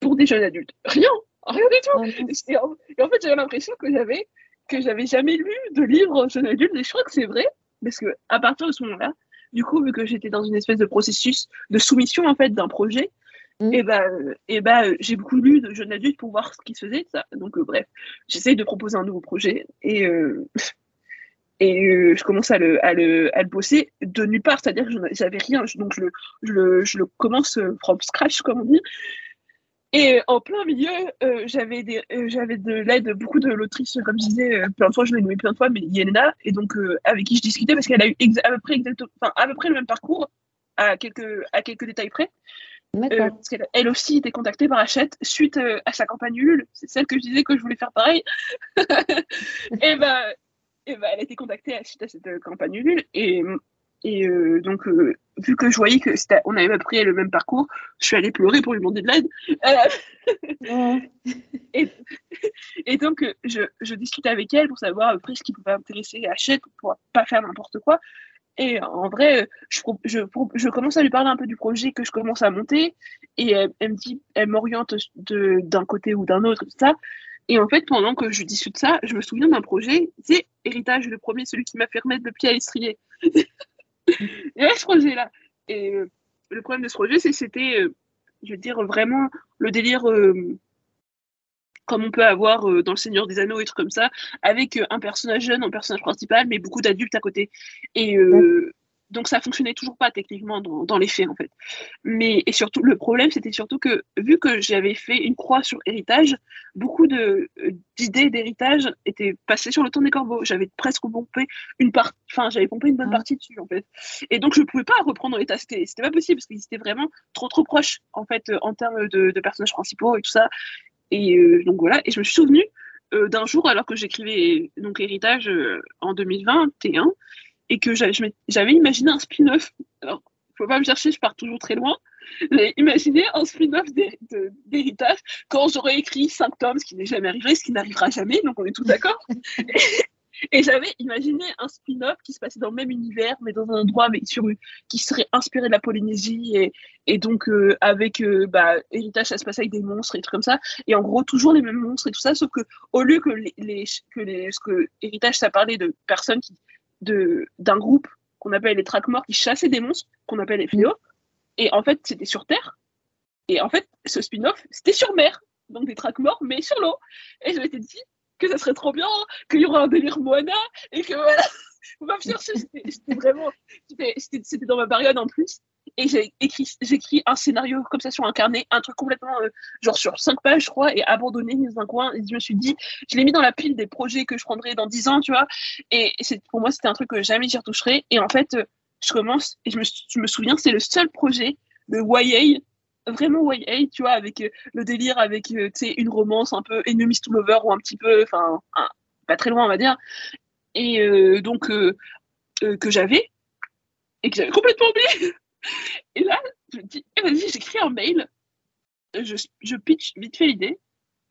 pour des jeunes adultes. Rien, rien du tout. Et en, et en fait, j'avais l'impression que j'avais que j'avais jamais lu de livre jeunes adultes, et je crois que c'est vrai, parce que à partir de ce moment-là, du coup, vu que j'étais dans une espèce de processus de soumission en fait d'un projet, mm. et eh ben, et eh ben, j'ai beaucoup lu de jeunes adultes pour voir ce qui se faisait. Ça. Donc, euh, bref, j'essaye de proposer un nouveau projet et euh, et euh, je commence à le, à le, à le bosser de nulle part, c'est-à-dire que j'avais rien, donc je le, je le, je le commence from scratch, comme on dit. Et en plein milieu, euh, j'avais euh, j'avais de l'aide beaucoup de l'autrice, comme je disais, euh, plein de fois, je l'ai nommée plein de fois, mais Yelena, et donc avec qui je discutais parce qu'elle a eu à peu près enfin, à peu près le même parcours à quelques à quelques détails près. parce qu'elle elle aussi était contactée par Hachette suite à sa campagne Ulule. C'est celle que je disais que je voulais faire pareil. et ben, et ben, elle a été contactée suite à cette campagne Ulule et et euh, donc, euh, vu que je voyais que on avait pris le même parcours, je suis allée pleurer pour lui demander de l'aide. Euh, et, et, donc, je, je, discutais avec elle pour savoir après ce qui pouvait intéresser Hachette pour pas faire n'importe quoi. Et en vrai, je, je, je, commence à lui parler un peu du projet que je commence à monter. Et elle, elle me dit, elle m'oriente d'un côté ou d'un autre, tout ça. Et en fait, pendant que je discute ça, je me souviens d'un projet, c'est Héritage, le premier, celui qui m'a fait remettre le pied à l'estrier. Il y ce projet-là. Et euh, le problème de ce projet, c'est que c'était, euh, je veux dire, vraiment le délire euh, comme on peut avoir dans Le Seigneur des Anneaux et trucs comme ça, avec un personnage jeune en personnage principal, mais beaucoup d'adultes à côté. Et donc ça fonctionnait toujours pas techniquement dans, les faits en fait. Mais et surtout le problème c'était surtout que vu que j'avais fait une croix sur héritage, beaucoup de d'idées d'héritage étaient passées sur le temps des corbeaux. J'avais presque pompé une part, enfin j'avais pompé une bonne ah. partie dessus en fait. Et donc je pouvais pas reprendre l'état, c'était c'était pas possible parce qu'ils étaient vraiment trop trop proches en fait en termes de, personnages principaux et tout ça. Et euh, donc voilà. Et je me suis souvenue euh, d'un jour alors que j'écrivais donc héritage euh, en 2021 et que j'avais imaginé un spin-off. Alors, faut pas me chercher, je pars toujours très loin. J'ai imaginé un spin-off d'héritage quand j'aurais écrit 5 tomes, ce qui n'est jamais arrivé, ce qui n'arrivera jamais, donc on est tous d'accord. et, j'avais imaginé un spin-off qui se passait dans le même univers, mais dans un endroit mais sur, qui serait inspiré de la Polynésie, et, et donc euh, avec euh, bah, héritage, ça se passait avec des monstres et des trucs comme ça. Et en gros, toujours les mêmes monstres et tout ça, sauf que au lieu que les, que les, ce que héritage, ça parlait de personnes qui d'un groupe qu'on appelle les Trackmores qui chassaient des monstres qu'on appelle les fléaux. Et en fait, c'était sur Terre. Et en fait, ce spin-off, c'était sur mer. Donc des Trackmores, mais sur l'eau. Et je m'étais dit que ça serait trop bien, qu'il y aurait un délire Moana, et que voilà. Pas me chercher, c'était vraiment. C'était dans ma période en plus et j'écris un scénario comme ça sur un carnet, un truc complètement euh, genre sur cinq pages, je crois, et abandonné, dans un coin. Et je me suis dit, je l'ai mis dans la pile des projets que je prendrai dans dix ans, tu vois. Et pour moi, c'était un truc que jamais j'y retoucherai. Et en fait, euh, je commence et je me, je me souviens, c'est le seul projet de YA vraiment YA, tu vois, avec euh, le délire, avec tu sais une romance un peu enemies to lover ou un petit peu, enfin, pas très loin, on va dire. Et donc que j'avais et que j'avais complètement oublié. Et là, je me dis, eh, vas-y, j'écris un mail, je, je pitch vite fait l'idée,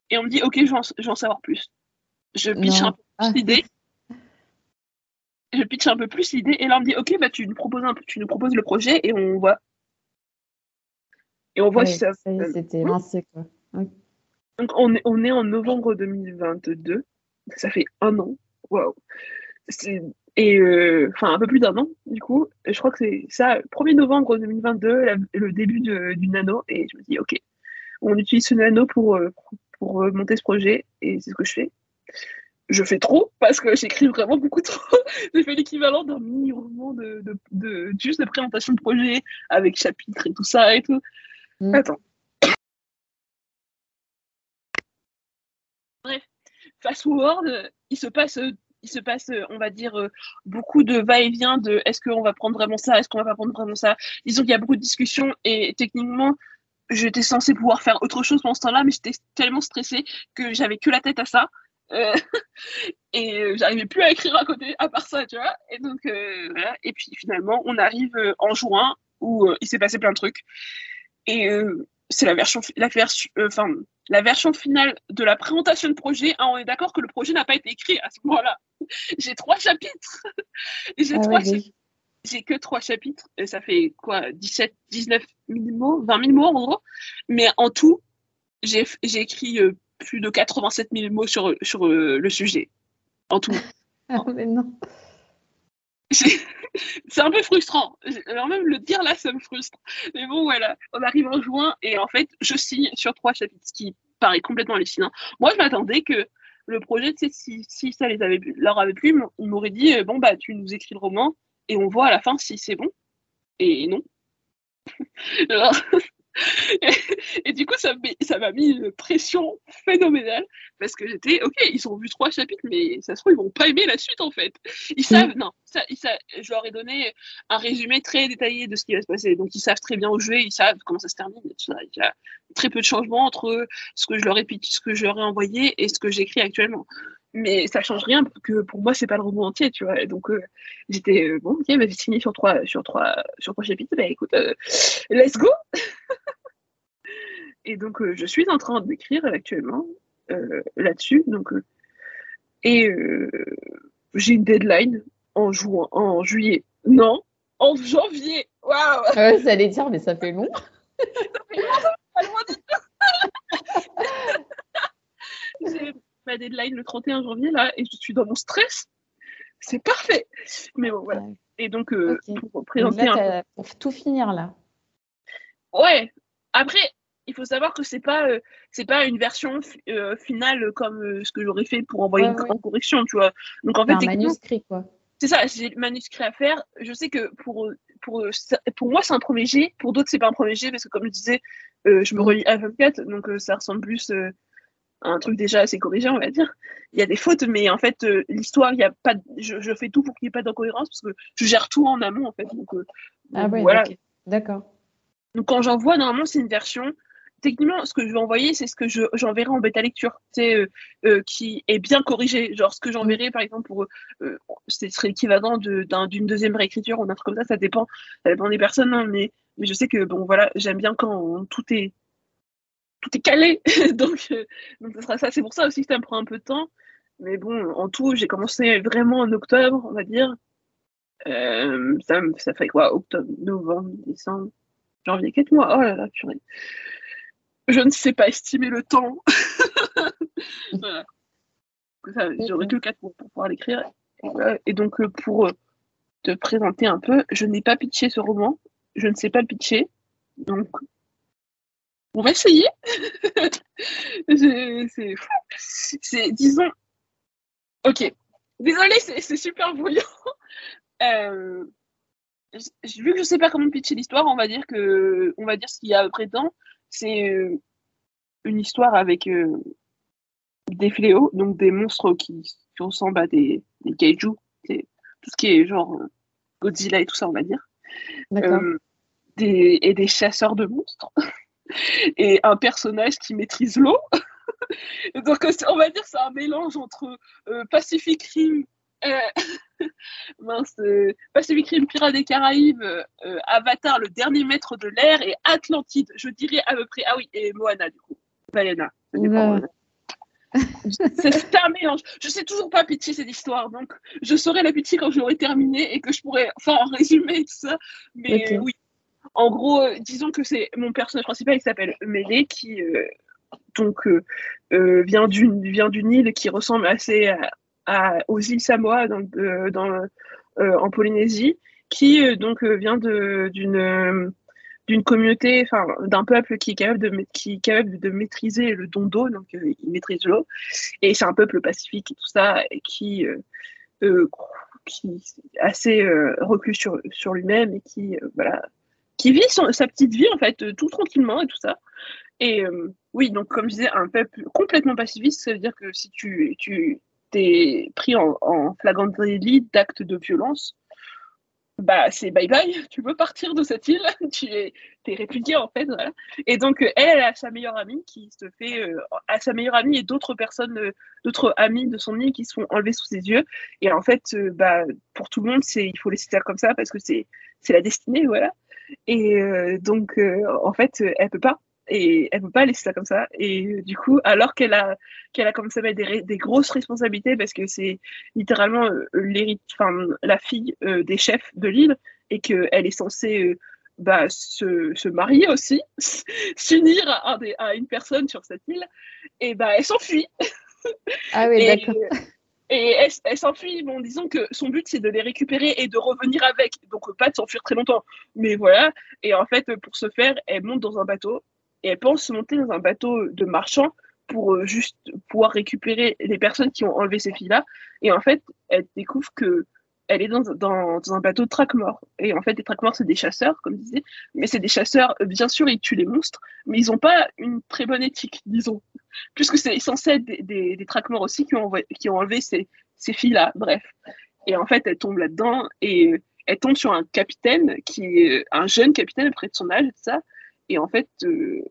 et on me dit, ok, je veux, en, savoir plus. Je pitch un peu plus ah. l'idée. Je pitch un peu plus l'idée et là on me dit ok bah tu nous proposes un tu nous proposes le projet et on voit. Et on voit si ça. C'était lancé quoi. Donc on est, on est en novembre 2022. Ça fait un an. Waouh. Et euh, enfin un peu plus d'un an du coup. Je crois que c'est ça, 1er novembre 2022, le début du nano et je me dis ok, on utilise ce nano pour, euh, pour euh, monter ce projet et c'est ce que je fais. Je fais trop parce que j'écris vraiment beaucoup trop. J'ai fait l'équivalent d'un mini-roman de, de, juste de présentation de projet avec chapitres et tout ça et tout. Mm. Attends. Bref, fast forward, il se passe il se passe, on va dire, beaucoup de va-et-vient de est-ce qu'on va prendre vraiment ça, est-ce qu'on va pas prendre vraiment ça? Disons qu'il y a beaucoup de discussions et techniquement, j'étais censée pouvoir faire autre chose pendant ce temps-là, mais j'étais tellement stressée que j'avais que la tête à ça. Euh, et j'arrivais plus à écrire à côté, à part ça, tu vois. Et donc, euh. Et puis finalement, on arrive en juin où il s'est passé plein de trucs. Et c'est la version, la version, enfin, la version finale de la présentation de projet. Hein, on est d'accord que le projet n'a pas été écrit à ce moment-là. J'ai trois chapitres. J'ai ah trois chapitres j'ai que trois chapitres, et ça fait quoi, 17, 19 000 mots, 20 000 mots en gros. Mais en tout, j'ai écrit euh, plus de 87 000 mots sur, sur euh, le sujet. En tout. ah, mais non. C'est un peu frustrant. Alors même le dire là, ça me frustre. Mais bon, voilà, on arrive en juin et en fait, je signe sur trois chapitres, ce qui paraît complètement hallucinant. Moi, je m'attendais que le projet, si, si ça les avait, leur avait plu, ils m'auraient dit, euh, bon, bah, tu nous écris le roman, et on voit à la fin si c'est bon. Et non. et, du coup, ça m'a mis une pression phénoménale parce que j'étais, ok, ils ont vu trois chapitres, mais ça se trouve, ils vont pas aimer la suite en fait. Ils mm. savent, non, ça, ils je leur ai donné un résumé très détaillé de ce qui va se passer. Donc, ils savent très bien où jouer, ils savent comment ça se termine. Il y a très peu de changements entre ce que je leur ai, ce que je leur ai envoyé et ce que j'écris actuellement mais ça change rien parce que pour moi c'est pas le roman entier tu vois. Donc euh, j'étais euh, bon ok bah, j'ai signé sur trois sur trois sur trois chapitres. Bah écoute euh, let's go. Et donc je suis en train d'écrire actuellement là-dessus. Donc et j'ai une deadline en juin en juillet. Non en janvier. Waouh. Ouais, ça allait dire mais ça fait long. Ça fait long, j'ai ma deadline le 31 janvier là et je suis dans mon stress. C'est parfait. Mais bon, voilà. Et donc, euh, pour présenter un Pour tout finir là. Ouais. Après, il faut savoir que c'est pas euh, c'est pas une version euh, finale comme ce que j'aurais fait pour envoyer une grande correction, tu vois. Donc en fait, un manuscrit quoi. C'est ça, j'ai le manuscrit à faire. Je sais que pour pour pour moi c'est un premier G, pour d'autres c'est pas un premier G parce que comme je disais, je me relis à 24, donc ça ressemble plus un truc déjà assez corrigé, on va dire. Il y a des fautes, mais en fait, euh, l'histoire, il y a pas, je, fais tout pour qu'il n'y ait pas d'incohérence parce que je gère tout en amont, en fait. Donc, euh, ah ouais, voilà. D'accord. Donc, quand j'envoie, normalement, c'est une version. Techniquement, ce que je vais envoyer, c'est ce que j'enverrai en bêta lecture, c'est euh, qui est bien corrigé. Genre, ce que j'enverrai, par exemple, pour, ce serait l'équivalent d'une deuxième réécriture ou un truc comme ça. Ça dépend, ça dépend des personnes, hein, mais, mais je sais que, bon, voilà, j'aime bien quand tout est tout est calé. donc, euh, donc, ce sera ça. C'est pour ça aussi que ça me prend un peu de temps. Mais bon, en tout, j'ai commencé vraiment en octobre, on va dire. Euh, ça, ça fait quoi? Octobre, novembre, décembre, janvier, 4 mois. Oh là là, purée. Je ne sais pas estimer le temps. voilà. J'aurais que 4 mois pour pouvoir l'écrire. Et, donc, euh, pour te présenter un peu, je n'ai pas pitché ce roman. Je ne sais pas le pitcher. Donc, on va essayer. c'est, disons, ok. Désolée, c'est, super bouillant. Euh, vu que je sais pas comment pitcher l'histoire, on va dire que, on va dire ce qu'il y a après dedans. C'est euh, une histoire avec euh, des fléaux, donc des monstres qui, ressemblent à des, des kaiju, c'est tout ce qui est genre Godzilla et tout ça, on va dire. Des, et des chasseurs de monstres. et un personnage qui maîtrise l'eau. Donc, on va dire c'est un mélange entre euh, Pacific Rim, euh, mince, euh, Pacific Rim, Pirates des Caraïbes, Avatar, le dernier maître de l'air, et Atlantide, je dirais à peu près. Ah oui, et Moana, du coup. Valena. c'est un mélange. Je sais toujours pas pitcher cette histoire, donc je saurai la pitcher quand je l'aurai terminée et que je pourrai résumé et tout ça. Mais oui, en gros, euh, disons que c'est mon personnage principal, il s'appelle Mélé, qui euh, donc euh, vient d'une vient île qui ressemble assez aux îles Samoa dans, en Polynésie, qui donc vient d'une communauté, d'un peuple qui est capable de qui est capable de maîtriser le don d'eau, donc il maîtrise l'eau, et c'est un peuple pacifique et tout ça, qui qui est assez reclus sur, sur lui-même et qui voilà qui vit sa petite vie en fait euh, tout tranquillement et tout ça. Et euh, oui, donc comme je disais, un peuple complètement pacifiste, ça veut dire que si tu, tu t'es pris en, flagrant délit d'actes de violence, bah c'est bye bye, tu peux partir de cette île, tu es, es répudié en fait. Voilà. Et donc elle, elle a sa meilleure amie qui se fait, euh, à sa meilleure amie et d'autres personnes, d'autres amis de son île qui se font enlever sous ses yeux. Et en fait, bah pour tout le monde, il faut laisser ça comme ça parce que c'est c'est la destinée, voilà. Et euh, donc, euh, en fait, elle peut pas. Et elle peut pas laisser ça comme ça. Et du coup, alors qu'elle a, qu'elle a commencé à mettre des, des, grosses responsabilités, parce que c'est littéralement euh, enfin, la fille des chefs de l'île, et qu'elle est censée bah, se, se, marier aussi, s'unir à, à, une personne sur cette île, et bah, elle s'enfuit. Ah oui, d'accord. Et elle, s'enfuit. Bon, disons que son but, c'est de les récupérer et de revenir avec. Donc, pas de s'enfuir très longtemps. Mais voilà. Et en fait, pour ce faire, elle monte dans un bateau. Et elle pense monter dans un bateau de marchand pour euh, juste pouvoir récupérer les personnes qui ont enlevé ces filles-là. Et en fait, elle découvre que elle est dans, dans, un bateau de traque-mort. Et en fait, les traque-morts, c'est des chasseurs, comme je disais. Mais c'est des chasseurs, bien sûr, ils tuent les monstres, mais ils n'ont pas une très bonne éthique, disons. Puisque c'est censé être des, des, des aussi qui ont, qui ont enlevé ces, ces filles-là. Bref. Et en fait, elle tombe là-dedans et elle tombe sur un capitaine qui est un jeune capitaine près de son âge et tout ça. Et en fait, euh,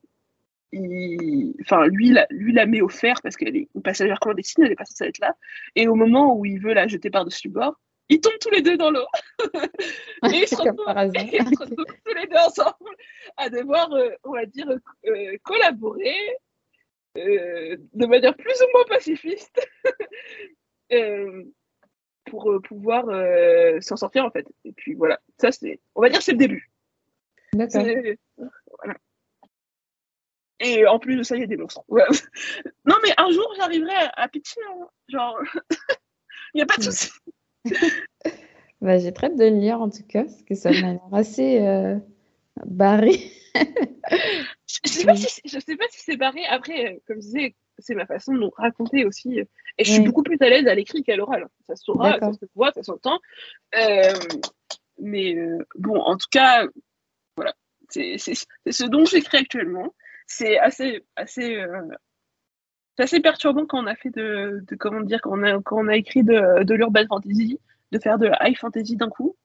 il... enfin, lui, la, lui la met au fer parce qu'elle est une passagère clandestine, elle n'est pas censée être là. Et au moment où il veut la jeter par-dessus bord, ils tombent tous les deux dans l'eau. et ils se, retrouvent, tous les deux ensemble à devoir, euh, on va dire, euh, collaborer euh, de manière plus ou moins pacifiste pour pouvoir s'en sortir en fait. Et puis voilà, ça c'est, on va dire, c'est le début. D'accord. Voilà. Et en plus de ça, il y a des monstres. non, mais un jour, j'arriverai à, à pitcher. Hein. Genre, il n'y a pas de souci. bah, j'ai très hâte de le lire en tout cas, parce que ça m'a l'air assez euh, barré. Je sais pas si, sais pas si c'est barré. Après, euh, comme je disais, c'est ma façon de nous raconter aussi. Et je suis beaucoup plus à l'aise à l'écrit qu'à l'oral. Ça se saura, ça se voit, ça s'entend. Euh, mais bon, en tout cas, voilà. C'est ce dont j'écris actuellement. C'est assez, assez assez perturbant quand on a fait de, comment dire quand on a, quand on a écrit de, de l'urban fantasy de faire de la high fantasy d'un coup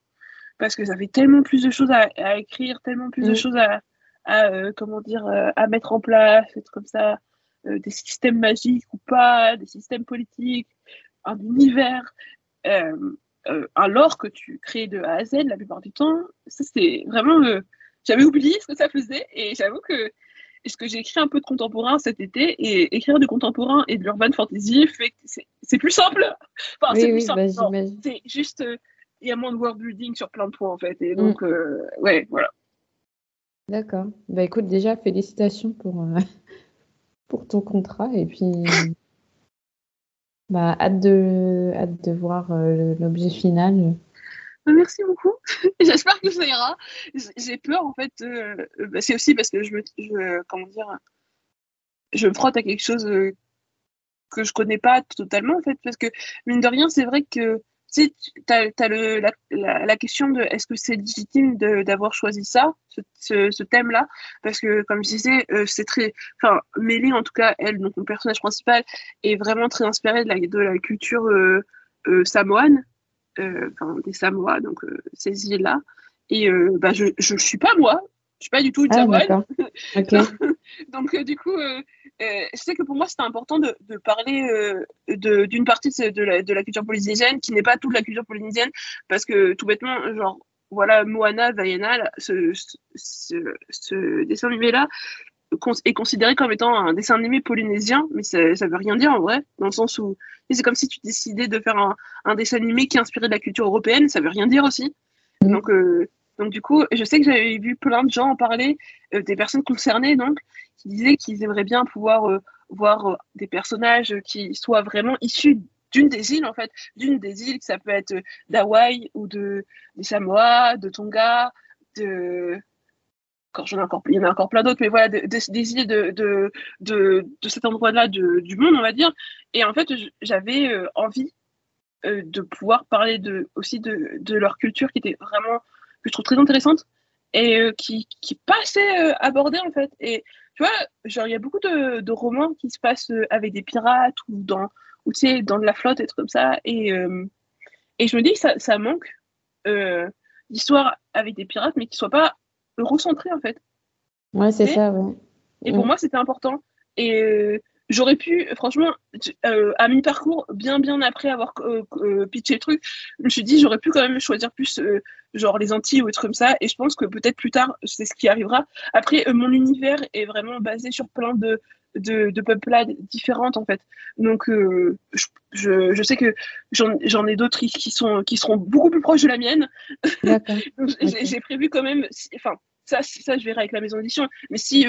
parce que ça fait tellement plus de choses à, écrire tellement plus de mm. choses à, euh, comment dire euh, à mettre en place être comme ça euh, des systèmes magiques ou pas des systèmes politiques un univers un lore que tu crées de A à Z la plupart du temps ça c'est vraiment j'avais oublié ce que ça faisait et j'avoue que est-ce que j'ai écrit un peu de contemporain cet été et écrire du contemporain et de l'urban fantasy fait que c'est plus simple. Enfin, c'est plus simple. Bah, c'est juste, euh, il y a moins de world building sur plein de points en fait. Et donc, mm. euh, ouais, voilà. D'accord. Bah écoute, déjà, félicitations pour, euh, pour ton contrat et puis. bah, hâte de, hâte de voir l'objet final. Bah, merci beaucoup. J'espère que ça ira. J'ai peur en fait. Euh, bah, c'est aussi parce que je me, je, comment dire, je me frotte à quelque chose euh, que je connais pas totalement en fait, parce que mine de rien, c'est vrai que tu le, la, la, question de est-ce que c'est légitime d'avoir choisi ça, ce, thème-là, parce que comme je disais, euh, c'est très, enfin, Mélie en tout cas, elle, donc mon personnage principal, est vraiment très inspirée de la, de la culture samoane euh, enfin des Samoa, donc euh, ces îles-là. Et euh, bah, je ne suis pas moi, je suis pas du tout une ah, donc du coup, je sais que pour moi c'était important de, de parler d'une partie de la, de la, culture polynésienne qui n'est pas toute la culture polynésienne, parce que tout bêtement, genre voilà, Moana, Vaiana, ce, ce, ce, dessin animé-là, est considéré comme étant un dessin animé polynésien, mais ça, ça veut rien dire en vrai, dans le sens où c'est comme si tu décidais de faire un, un, dessin animé qui est inspiré de la culture européenne, ça veut rien dire aussi. Mm. Donc, euh, donc du coup, je sais que j'avais vu plein de gens en parler, euh, des personnes concernées donc, qui disaient qu'ils aimeraient bien pouvoir euh, voir euh, des personnages qui soient vraiment issus d'une des îles en fait, d'une des îles, que ça peut être d'Hawaï ou de des Samoa, de Tonga, de encore, j'en ai encore, il y en a encore plein d'autres, mais voilà, des, îles de, de, de, de cet endroit-là du monde, on va dire. Et en fait, j'avais envie de pouvoir parler de, aussi de, de, leur culture qui était vraiment, que je trouve très intéressante et euh, qui, qui pas assez abordée en fait. Et tu vois, genre, il y a beaucoup de, de, romans qui se passent avec des pirates ou dans, ou tu sais, dans de la flotte, et trucs comme ça. Et, et je me dis que ça, ça manque d'histoire avec des pirates, mais qui soient pas recentré en fait. Ouais, c'est ça, ouais. Et pour moi, c'était important. Et euh, j'aurais pu, franchement, euh, à mi-parcours, bien bien après avoir euh, pitché le truc, je me suis dit, j'aurais pu quand même choisir plus genre les Antilles ou trucs comme ça. Et je pense que peut-être plus tard, c'est ce qui arrivera. Après, mon univers est vraiment basé sur plein de, de, de peuplades différentes en fait. Donc je, je, je, sais que j'en ai d'autres qui, sont, qui seront beaucoup plus proches de la mienne. J'ai prévu quand même, enfin ça, ça je verrai avec la maison d'édition, mais si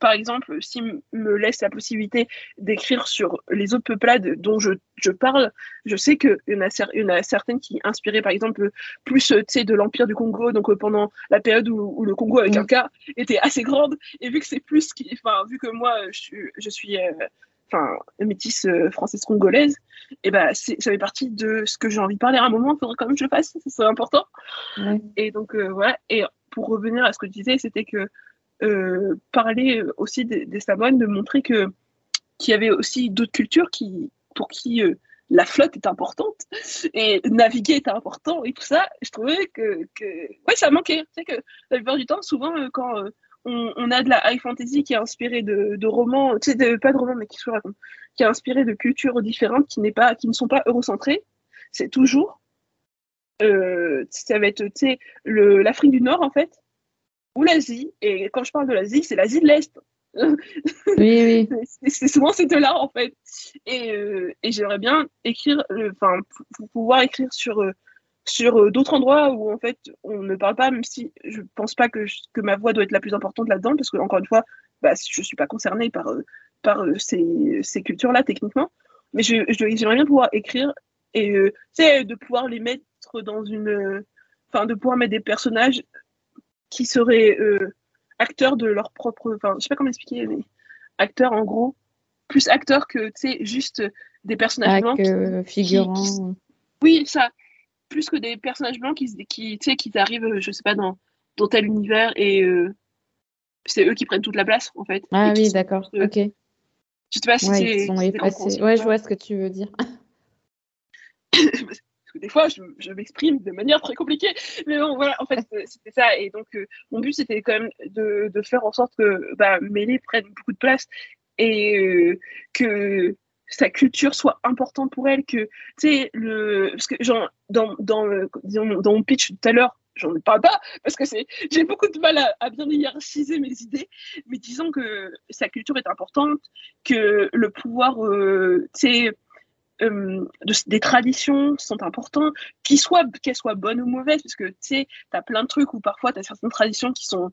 par exemple, s'il me laisse la possibilité d'écrire sur les autres peuplades dont je, je parle, je sais qu'il y, en a, y en a certaines qui inspiraient, par exemple, plus de l'Empire du Congo, donc euh, pendant la période où, le Congo avec un cas était assez grande, et vu que c'est plus, qui, enfin, vu que moi, je, je suis euh, enfin, métisse euh, française-congolaise, et ben, ça fait partie de ce que j'ai envie de parler à un moment, il faudrait quand même que je le fasse, c'est important. Et donc, voilà, et pour revenir à ce que je disais, c'était que euh, parler aussi des, des, de montrer que qu'il y avait aussi d'autres cultures qui, pour qui euh, la flotte est importante et naviguer est important et tout ça. Je trouvais que, ouais, ça manquait. Tu que la plupart du temps, souvent, euh, quand on, a de la high fantasy qui est inspirée de, romans, tu pas de romans, mais qui, soit, qui est inspirée de cultures différentes qui, n'est pas, qui ne sont pas eurocentrées, c'est toujours euh, ça va être l'Afrique du Nord en fait ou l'Asie. Et quand je parle de l'Asie, c'est l'Asie de l'Est. Oui, oui. c'est souvent ces deux-là, en fait. Et, euh, et j'aimerais bien écrire, euh, enfin, pouvoir écrire sur, euh, sur d'autres endroits où, en fait, on ne parle pas, même si je pense pas que, que ma voix doit être la plus importante là-dedans, parce que, encore une fois, bah, je suis pas concernée par, par ces, ces cultures-là, techniquement. Mais j'aimerais je, bien pouvoir écrire et, tu sais, de pouvoir les mettre dans une. Enfin, de pouvoir mettre des personnages qui seraient euh, acteurs de leur propre. Enfin, je sais pas comment expliquer, mais acteurs en gros, plus acteurs que, tu sais, juste des personnages blancs. Que figurants. Oui, ça. Plus que des personnages blancs qui, qui, tu sais, qui arrivent, euh, je sais pas, dans, dans tel univers et euh, c'est eux qui prennent toute la place, en fait. Ah oui, d'accord, ok. Je sais pas si ouais, c'est. Ouais, je vois ce que tu veux dire. des fois, je, m'exprime de manière très compliquée. Mais bon, voilà, en fait, euh, c'était ça. Et donc, euh, mon but, c'était quand même de, faire en sorte que bah, Mélie prenne beaucoup de place et euh, que sa culture soit importante pour elle, que, tu sais, le... Parce que, genre, dans, dans, dans mon pitch tout à l'heure, j'en parle pas parce que j'ai beaucoup de mal à, bien hiérarchiser mes idées mais disons que sa culture est importante que le pouvoir tu sais euh, des traditions sont importantes, qu'elles soient, qu'elles soient bonnes ou mauvaises, parce que tu sais, tu as plein de trucs où parfois tu as certaines traditions qui sont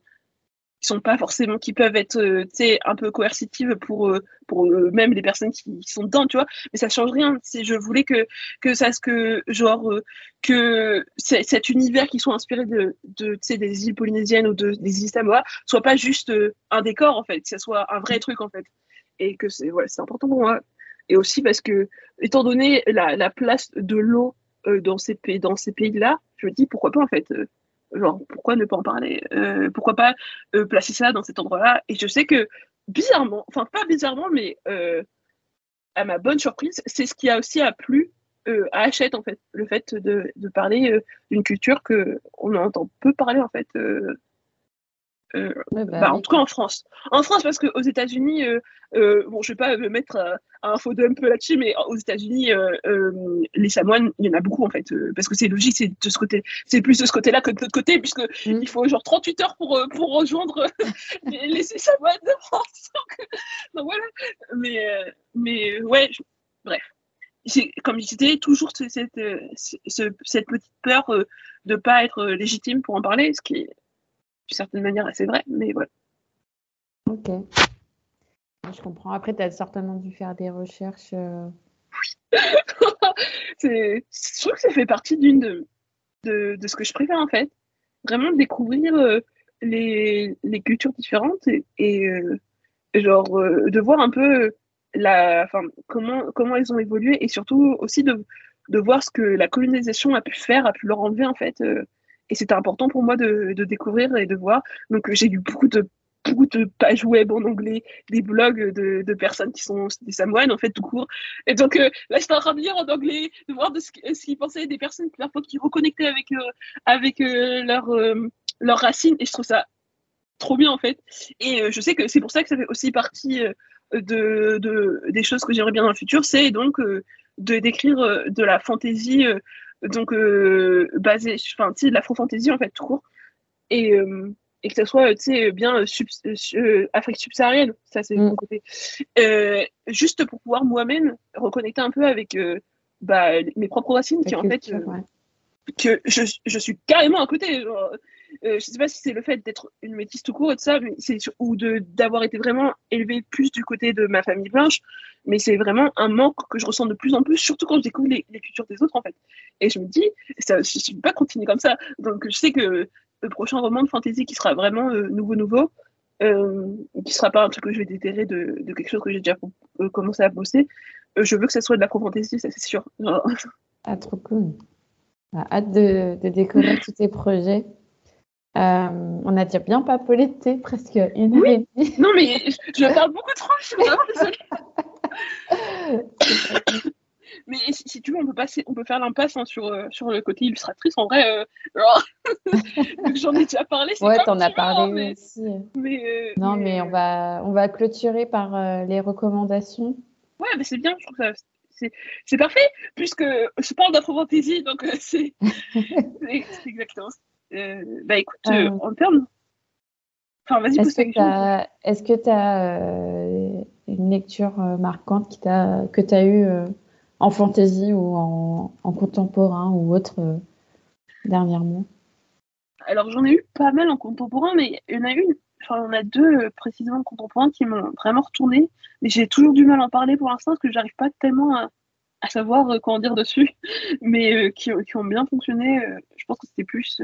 qui sont pas forcément qui peuvent être euh, un peu coercitives pour euh, pour même les personnes qui, sont dedans tu vois. Mais ça change rien. C'est je voulais que que ça ce que genre que cet univers qui soit inspiré de de des îles polynésiennes ou de, des îles Samoa soit pas juste un décor en fait. Que ça soit un vrai truc en fait. Et que c'est voilà c'est important pour moi et aussi parce que, étant donné la, la place de l'eau euh, dans ces, pays, dans ces pays-là, je me dis pourquoi pas en fait. Euh, genre, pourquoi ne pas en parler euh, Pourquoi pas placer ça dans cet endroit-là? Et je sais que, bizarrement, enfin pas bizarrement, mais à ma bonne surprise, c'est ce qui a aussi a plu à Hachette en fait. Le fait de, parler d'une culture qu'on entend peu parler en fait bah bah, en tout cas en France. En France, parce qu'aux États-Unis, euh, euh, bon, je vais pas me mettre à, un faux un peu là-dessus, mais aux États-Unis, les Samoans, il y en a beaucoup en fait, parce que c'est logique, c'est de ce côté, c'est plus de ce côté-là que de l'autre côté, puisque mm. il faut genre 38 heures pour pour rejoindre les, les Samoans de France. donc, voilà. Mais mais ouais, bref. Comme je disais, toujours cette, cette, cette petite peur de ne pas être légitime pour en parler, ce qui est d'une certaine manière c'est vrai, mais voilà. Ok. Je comprends. Après, tu as certainement dû faire des recherches. Euh... Oui. je trouve que ça fait partie d'une de, de, ce que je préfère en fait. Vraiment découvrir euh, les, les, cultures différentes et, euh, genre euh, de voir un peu la, enfin, comment, comment elles ont évolué et surtout aussi de, de voir ce que la colonisation a pu faire, a pu leur enlever en fait et c'était important pour moi de, de, découvrir et de voir. Donc j'ai lu beaucoup de beaucoup de pages web en anglais, des blogs de, de personnes qui sont des Samoans en fait tout court. Et donc euh, là j'étais en train de lire en anglais, de voir de ce, qu'ils pensaient des personnes parfois qui reconnectaient avec euh, avec euh, leur leurs racines et je trouve ça trop bien en fait. Et je sais que c'est pour ça que ça fait aussi partie de, de des choses que j'aimerais bien dans le futur, c'est donc de d'écrire de la fantaisie donc euh, basé, enfin, tu sais, de l'afro-fantasy en fait, tout court. Et, euh, et que ça soit, tu sais, bien euh, Afrique subsaharienne, ça c'est mon mm. côté. juste pour pouvoir moi-même reconnecter un peu avec bah, mes propres racines, qui en fait, que je, je, suis carrément à côté. Genre, euh, je sais pas si c'est le fait d'être une métisse tout court et de ça, ou de d'avoir été vraiment élevée plus du côté de ma famille blanche, mais c'est vraiment un manque que je ressens de plus en plus, surtout quand je découvre les, cultures des autres en fait. Et je me dis, ça, je ne peux pas continuer comme ça. Donc je sais que le prochain roman de fantasy qui sera vraiment euh, nouveau nouveau, euh, qui sera pas un truc que je vais déterrer de, quelque chose que j'ai déjà commencé à bosser, je veux que ça soit de la fantasy, ça c'est sûr. Ah trop cool. Bah, hâte de, de découvrir tous tes projets. Euh, on a déjà bien papolété, presque une heure et demie. Non, mais je, parle beaucoup trop, je suis vraiment désolée. mais si, tu veux, on peut, passer, on peut faire l'impasse hein, sur, euh, sur le côté illustratrice. En vrai, euh, j'en ai déjà parlé. Ouais, t'en as parlé aussi. Mais, non, mais, on, va, on va clôturer par les recommandations. Ouais, mais c'est bien, je trouve ça c'est parfait, puisque je parle d'afro-fantasy, donc c'est exactement ça. Euh, bah écoute, euh, euh, en termes. Enfin, vas-y, Est-ce que tu as une lecture marquante qui que tu as eue en fantasy ou en, contemporain ou autre dernièrement? Alors j'en ai eu pas mal en contemporain, mais il y en a une, enfin en a deux précisément contemporains qui m'ont vraiment retourné, mais j'ai toujours du mal à en parler pour l'instant parce que j'arrive pas tellement à, à savoir euh, comment dire dessus, mais euh, qui, qui, ont bien fonctionné. Euh, je pense que c'était plus,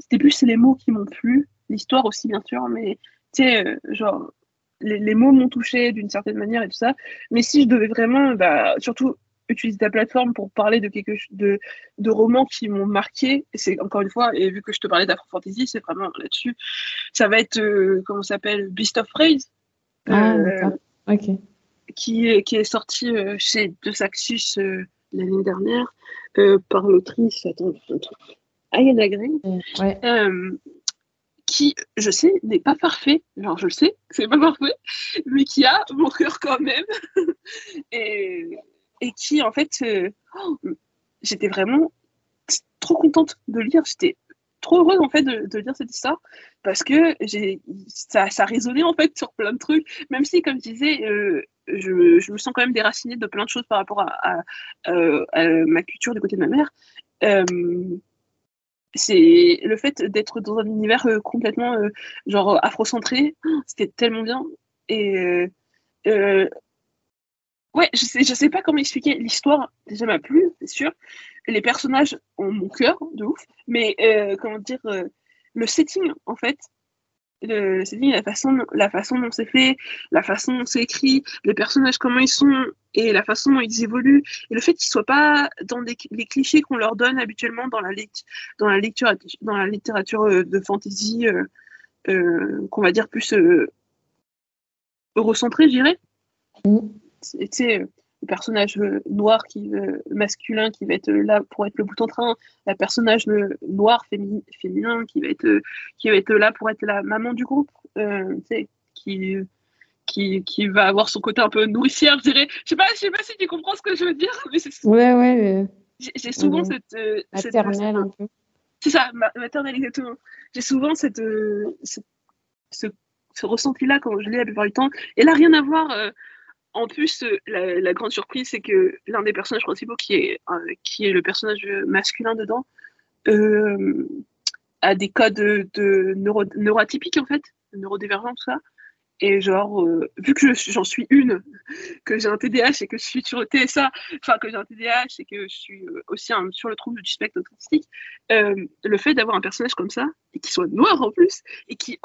c'était plus les mots qui m'ont plu, l'histoire aussi bien sûr, mais tu sais, genre les, les mots m'ont touché d'une certaine manière et tout ça. Mais si je devais vraiment, bah, surtout utiliser ta plateforme pour parler de quelque de, de romans qui m'ont marqué, c'est encore une fois, et vu que je te parlais d'Afro Fantasy, c'est vraiment là-dessus, ça va être, comment ça s'appelle, Beast of Prey. Ah, ok qui est, qui est sorti euh, chez De Saxus euh, l'année dernière euh, par l'autrice Ayana Gray, qui, je sais, n'est pas parfait. Genre, je le sais, c'est pas parfait, mais qui a mon cœur quand même. et, et qui, en fait, oh, j'étais vraiment trop contente de lire. J'étais trop heureuse en fait de, de, lire cette histoire parce que j'ai ça, ça résonnait en fait sur plein de trucs même si comme je disais je, me sens quand même déracinée de plein de choses par rapport à, euh, ma culture du côté de ma mère. Euh, c'est le fait d'être dans un univers euh, complètement genre afrocentré, c'était tellement bien. Et ouais, je sais, je sais pas comment expliquer l'histoire. Déjà m'a plu, c'est sûr. Les personnages ont mon cœur de ouf, mais comment dire, le setting en fait, le, c'est la façon, la façon dont c'est fait, la façon dont c'est écrit, les personnages comment ils sont et la façon dont ils évoluent et le fait qu'ils soient pas dans des, les clichés qu'on leur donne habituellement dans la, dans la lecture, dans la littérature euh, de fantasy, euh, euh, qu'on va dire plus eurocentrée, je dirais. Mm. Personnage noir qui masculin qui va être là pour être le bout en train, la personnage noir féminin qui va être qui va être là pour être la maman du groupe, qui qui, qui, va avoir son côté un peu nourricière, je dirais. Je sais pas, je sais pas si tu comprends ce que je veux dire, mais c'est ouais, ouais. J'ai souvent cette maternelle un peu. C'est ça, maternelle exactement. J'ai souvent cette, ce, ce, ressenti-là quand je lis la plupart du temps. Et là, rien à voir. En plus, euh, la, grande surprise, c'est que l'un des personnages principaux, qui est, euh, qui est le personnage masculin dedans, euh, a des codes de, neuro, neuroatypiques, en fait, neurodévergents, tout ça. Et genre, vu que j'en suis une, que j'ai un TDAH et que je suis sur le TSA, enfin que j'ai un TDAH et que je suis aussi sur le trouble du spectre autistique, le fait d'avoir un personnage comme ça, et qui soit noir en plus, et qui,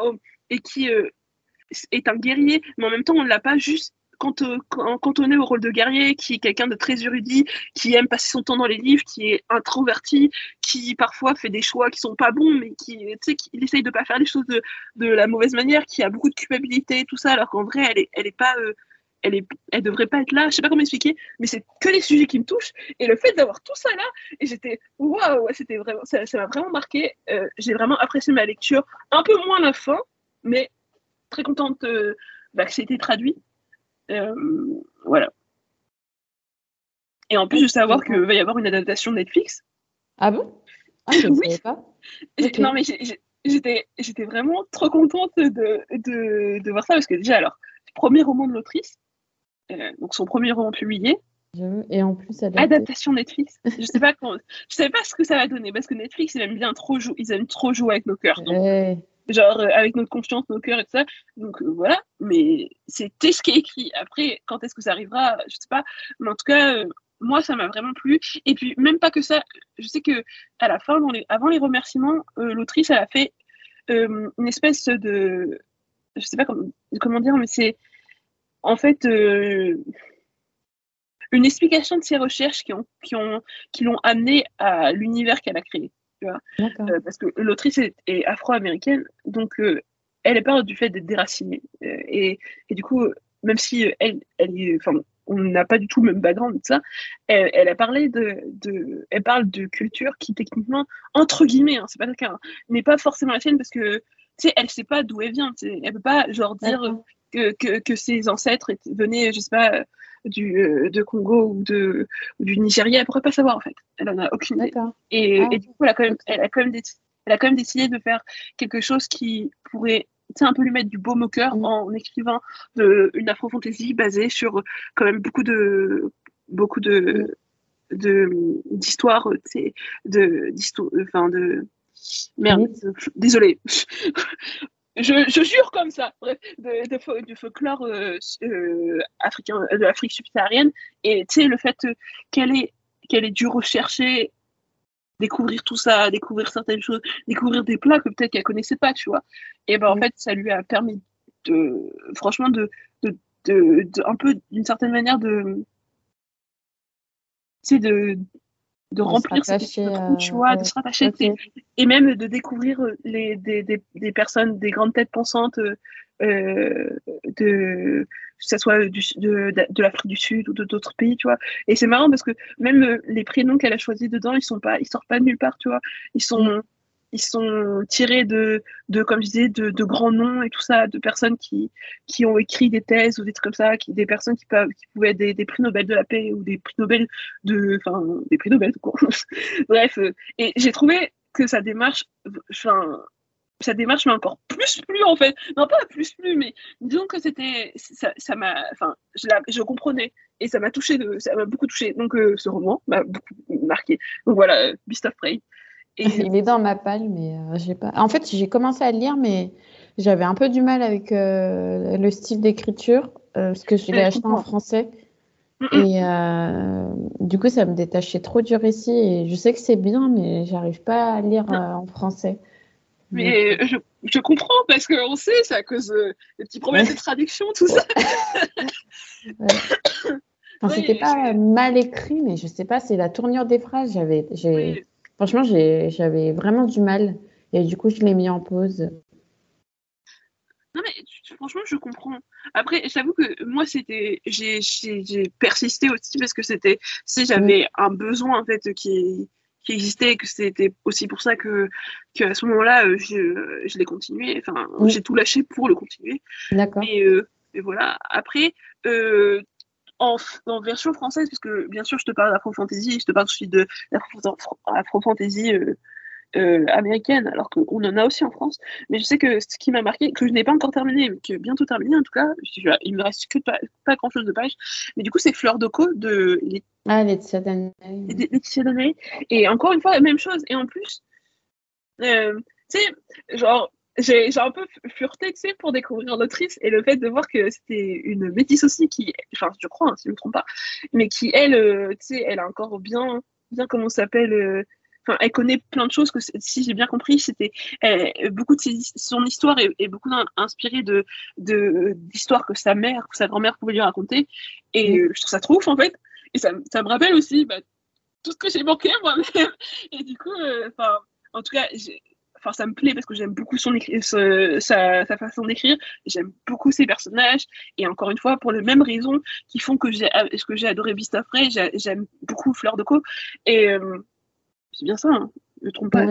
et qui est un guerrier, mais en même temps on ne l'a pas juste euh, quand, on est au rôle de guerrier, qui est quelqu'un de très érudit, qui aime passer son temps dans les livres, qui est introverti, qui parfois fait des choix qui sont pas bons, mais qui, tu essaye de pas faire les choses de, la mauvaise manière, qui a beaucoup de culpabilité tout ça, alors qu'en vrai, elle est, elle est pas, euh, elle est, elle devrait pas être là. Je sais pas comment expliquer, mais c'est que les sujets qui me touchent. Et le fait d'avoir tout ça là, et j'étais, waouh, c'était ça, m'a vraiment marqué. Euh, j'ai vraiment apprécié ma lecture, un peu moins la fin, mais très contente bah, que ça ait été traduit. Euh, voilà. Et en plus de savoir qu'il va y avoir une adaptation de Netflix. Ah bon? Ah, je ne savais pas. Non, mais j'étais, vraiment trop contente de, de, de, voir ça parce que déjà, alors, premier roman de l'autrice, euh, donc son premier roman publié. Et en plus, adaptation Netflix. je sais pas quand, je savais pas ce que ça va donner parce que Netflix, ils aiment bien trop jouer, ils aiment trop jouer avec nos cœurs genre euh, avec notre confiance, nos cœurs et tout ça. Donc euh, voilà, mais c'était ce qui est écrit. Après, quand est-ce que ça arrivera, je sais pas. Mais en tout cas, euh, moi, ça m'a vraiment plu. Et puis, même pas que ça, je sais que à la fin, avant les remerciements, l'autrice, elle a fait une espèce de. Je sais pas comment, comment dire, mais c'est en fait une explication de ses recherches qui ont qui ont qui l'ont amené à l'univers qu'elle a créé vois. Euh, parce que l'autrice est, afro-américaine, donc euh, elle est peur du fait d'être déracinée. Euh, et, et, du coup, même si elle, elle enfin, on n'a pas du tout le même background, tout ça, elle, a parlé de, de, elle parle de culture qui techniquement, entre guillemets, hein, c'est pas le cas, hein, n'est pas forcément la sienne parce que, tu sais, elle sait pas d'où elle vient, elle peut pas, genre, dire que, que, que, ses ancêtres venaient, je sais pas, du, euh, de Congo ou, de, du Nigeria, elle pourrait pas savoir en fait. Elle en a aucune idée. Et, ah, et, du coup, elle a, quand même, elle, a quand même décidé, elle a quand même décidé de faire quelque chose qui pourrait un peu lui mettre du baume au cœur mm. en écrivant de, une afro-fantasy basée sur quand même beaucoup de beaucoup de d'histoires de d'histoire enfin de merde désolé je, jure comme ça, bref, de, du folklore euh, euh, africain, de l'Afrique subsaharienne. Et tu sais, le fait qu'elle ait, qu'elle ait dû rechercher, découvrir tout ça, découvrir certaines choses, découvrir des plats que peut-être qu'elle connaissait pas, tu vois. Et ben en mm. fait, ça lui a permis de, franchement, de, de, de un peu, d'une certaine manière, de, tu sais, de, de, remplir ces tu vois, de se rattacher et même de découvrir euh, les, des, des, des, personnes, des grandes têtes pensantes euh, euh de que ce soit du, de, de l'Afrique du Sud ou d'autres pays, tu vois. Et c'est marrant parce que même les prénoms qu'elle a choisis dedans, ils sont pas, ils sortent pas de nulle part, tu vois. Ils sont mm ils sont tirés de, de comme je disais, de, de, grands noms et tout ça, de personnes qui, qui ont écrit des thèses ou des trucs comme ça, des personnes qui, peuvent, qui pouvaient être des, des prix Nobel de la paix ou des prix Nobel de, enfin, des prix Nobel, quoi. Bref, euh, et j'ai trouvé que sa démarche, enfin, sa démarche m'a encore plus plu en fait. Non, pas plus plu, mais disons que c'était, ça m'a, enfin, je, je comprenais et ça m'a touché, ça m'a beaucoup touché. Donc, euh, ce roman m'a beaucoup marqué. Donc voilà, Beast of Prey. Il est dans ma palle, mais euh, j'ai pas. En fait, j'ai commencé à le lire, mais j'avais un peu du mal avec euh, le style d'écriture euh, parce que je l'ai acheté en français. Et du coup, ça me détachait trop du récit. Et je sais que c'est bien, mais j'arrive pas à lire en français. Mais je, je, comprends parce qu'on sait, c'est à cause des petits problèmes de traduction, tout ça. c'était pas mal écrit, mais je sais pas, c'est la tournure des phrases. J'avais, j'ai, Franchement, j'avais vraiment du mal. Et du coup, je l'ai mis en pause. Non, mais franchement, je comprends. Après, j'avoue que moi, c'était, j'ai persisté aussi parce que c'était, si j'avais un besoin en fait qui, qui existait, et que c'était aussi pour ça que, que à ce moment-là, euh, je, je l'ai continué. Enfin, j'ai tout lâché pour le continuer. D'accord. Et, euh, et, voilà. Après, euh, en, en, version française, parce que bien sûr, je te parle d'Afro Fantasy, je te parle aussi de d'Afro Fantasy euh, euh, américaine, alors qu'on en a aussi en France. Mais je sais que ce qui m'a marqué, que je n'ai pas encore terminé, mais que bientôt terminé en tout cas, il me reste que pas, pas grand chose de page. Mais du coup, c'est Fleur de Co de ah, Laetitia Danay. Et encore une fois, la même chose. Et en plus, euh, tu sais, genre, j'ai un peu fureté, tu sais, pour découvrir l'autrice et le fait de voir que c'était une métisse aussi qui, enfin, je crois, hein, si je ne me trompe pas, mais qui, elle, euh, tu sais, elle a encore bien, bien, comment s'appelle, euh, elle connaît plein de choses que, si j'ai bien compris, c'était beaucoup de son histoire est, beaucoup inspirée de d'histoires que sa mère, que sa grand-mère pouvait lui raconter. Et mm. je trouve ça trop ouf en fait. Et ça, ça me rappelle aussi bah, tout ce que j'ai manqué moi-même. Et du coup, euh, enfin, en tout cas, enfin ça me plaît parce que j'aime beaucoup son sa, sa, façon d'écrire j'aime beaucoup ses personnages et encore une fois pour les mêmes raisons qui font que j'ai que j'ai adoré Vista Frey j'aime beaucoup Fleur de Co et euh, c'est bien ça, hein je ne trompe pas.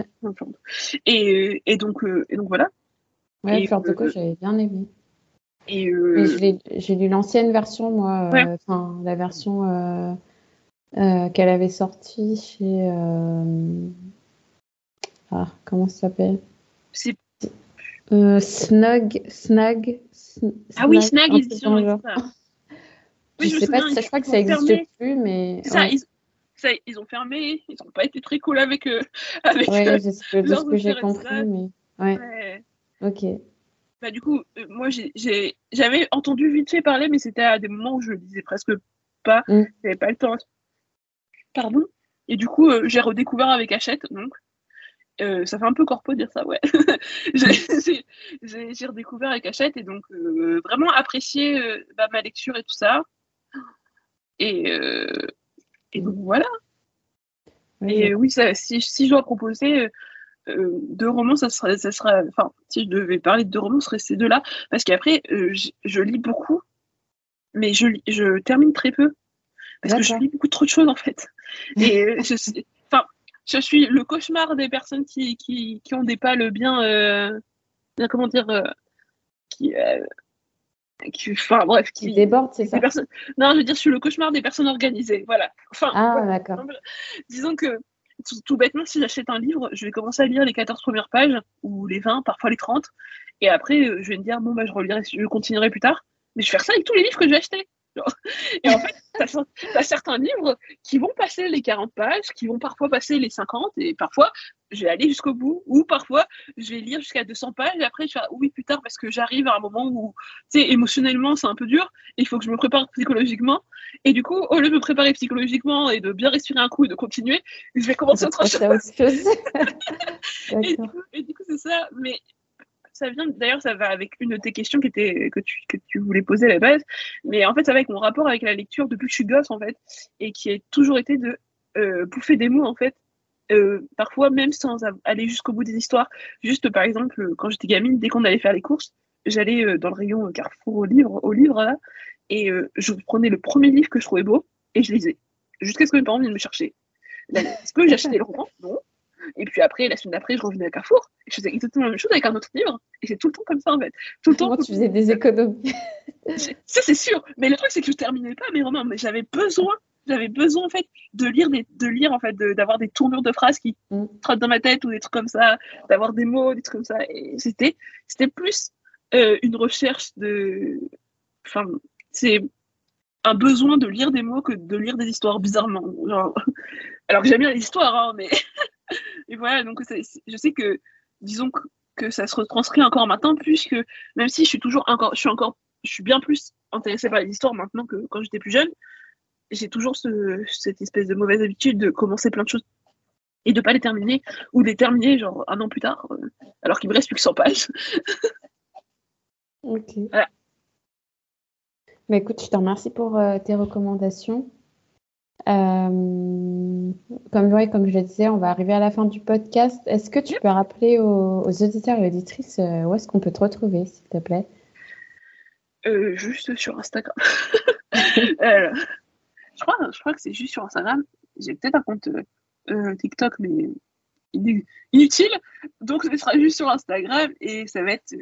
Et, et, donc, euh, et donc voilà. Ouais, Fleur de Co, j'avais bien aimé. Et euh, j'ai lu l'ancienne version, moi, euh, enfin la version qu'elle avait sortie chez. Ah, comment ça s'appelle? C'est. Snug. Snug. Ah oui, Snug, édition. Oui, je, je sais pas, ça, je crois que ça n'existe plus, mais. Ça, ils ont fermé, ils n'ont pas été très cool avec eux. Avec ouais, c'est ce que, j'ai compris, mais ouais. Ok. Bah, du coup, euh, moi, j'avais entendu vite fait parler, mais c'était à des moments où je le disais presque pas, mm. j'avais pas le temps. Pardon? Et du coup, euh, j'ai redécouvert avec Hachette, donc. Euh, ça fait un peu corpo dire ça, ouais. j'ai redécouvert avec Hachette et donc vraiment apprécié bah, ma lecture et tout ça. Et, et donc voilà. et oui, ça, si, si, je dois proposer euh, deux romans, ça serait, ça sera, enfin, si je devais parler de deux romans, ce serait ces deux-là. Parce qu'après, euh, je, lis beaucoup, mais je, je termine très peu. Parce que je lis beaucoup trop de choses en fait. Et euh, je je suis le cauchemar des personnes qui, qui, qui ont des pales bien, bien comment dire, qui, qui, enfin bref, qui, déborde, c'est ça personnes... Non, je veux dire, je suis le cauchemar des personnes organisées, voilà. Enfin, ah, d'accord. Disons que tout, bêtement, si j'achète un livre, je vais commencer à lire les 14 premières pages, ou les 20, parfois les 30, et après, euh, je vais me dire, bon, bah, je relirai, je continuerai plus tard, mais je vais faire ça avec tous les livres que je vais Et en fait, tu as, certains livres qui vont passer les 40 pages, qui vont parfois passer les 50, et parfois, je vais aller jusqu'au bout, ou parfois, je vais lire jusqu'à 200 pages, et après, je vais oui, plus tard, parce que j'arrive à un moment où, tu sais, émotionnellement, c'est un peu dur, il faut que je me prépare psychologiquement, et du coup, au lieu de me préparer psychologiquement et de bien respirer un coup et de continuer, je vais commencer autre chose. et du coup, c'est ça, mais d'ailleurs, ça va avec une de tes questions que, tu, voulais poser à la base, mais en fait, ça va avec mon rapport avec la lecture depuis que je suis gosse, en fait, et qui a toujours été de euh, bouffer des mots, en fait, euh, parfois même sans aller jusqu'au bout des histoires. Juste, par exemple, quand j'étais gamine, dès qu'on allait faire les courses, j'allais euh, dans le rayon Carrefour au livre, au livre et je prenais le premier livre que je trouvais beau et je lisais, jusqu'à ce que mes parents viennent me chercher. Est-ce que j'achetais le roman? Non. Et puis après, la semaine d'après, je revenais à Carrefour et je faisais exactement la même chose avec un autre livre. Et c'est tout le temps comme ça en fait. Tout le temps. tu faisais des économies? Ça, c'est sûr. Mais le truc, c'est que je terminais pas mes romans. Mais j'avais besoin, j'avais besoin en fait de lire, des, de lire en fait, d'avoir des tournures de phrases qui mm. trottent dans ma tête ou des trucs comme ça, d'avoir des mots, des trucs comme ça. Et c'était, c'était plus euh, une recherche de. Enfin, c'est un besoin de lire des mots que de lire des histoires bizarrement. Genre... Alors que j'aime bien les histoires, hein, mais et voilà, donc je sais que, disons que, ça se retranscrit encore maintenant, puisque même si je suis toujours encore, je suis encore, je suis bien plus intéressée par les histoires maintenant que quand j'étais plus jeune, j'ai toujours cette espèce de mauvaise habitude de commencer plein de choses et de pas les terminer, ou les terminer genre un an plus tard, euh, alors qu'il me reste plus que 100 pages. ok. Voilà. Bah, écoute, je te remercie pour euh, tes recommandations. Euh, comme, comme je le disais, on va arriver à la fin du podcast. Est-ce que tu peux rappeler aux, auditeurs et auditrices euh, où est-ce qu'on peut te retrouver, s'il te plaît? Juste sur Instagram. je, crois, je crois que c'est juste sur Instagram. J'ai peut-être un compte TikTok, mais inutile. Donc, ce sera juste sur Instagram et ça va être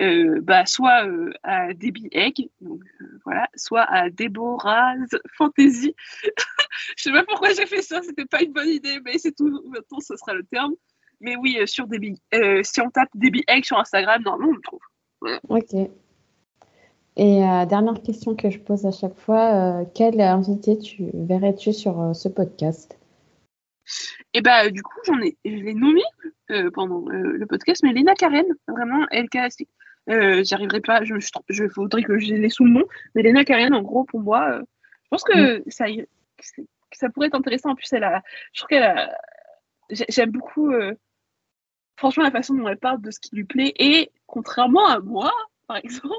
euh, bah, soit euh, à Debbie Egg, donc, euh, voilà, soit à Deborah's Fantasy. je sais pas pourquoi j'ai fait ça, c'était pas une bonne idée, mais c'est tout. Maintenant, ce sera le terme. Mais oui, sur Debbie, si on tape Debbie Egg sur Instagram, normalement, on le trouve. Ok. Et dernière question que je pose à chaque fois, quelle invité tu verrais-tu sur ce podcast? Et bah du coup j'en ai je l'ai nommé pendant le podcast mais Lena Karen vraiment elle euh, j'y arriverai pas, je, je, faudrait que je les sous le nom. Mais Lena Karian, en gros, pour moi, euh, je pense que mm. ça, ça pourrait être intéressant. En plus, elle a, je trouve qu'elle a, j'aime beaucoup, euh, franchement, la façon dont elle parle de ce qui lui plaît. Et contrairement à moi, par exemple,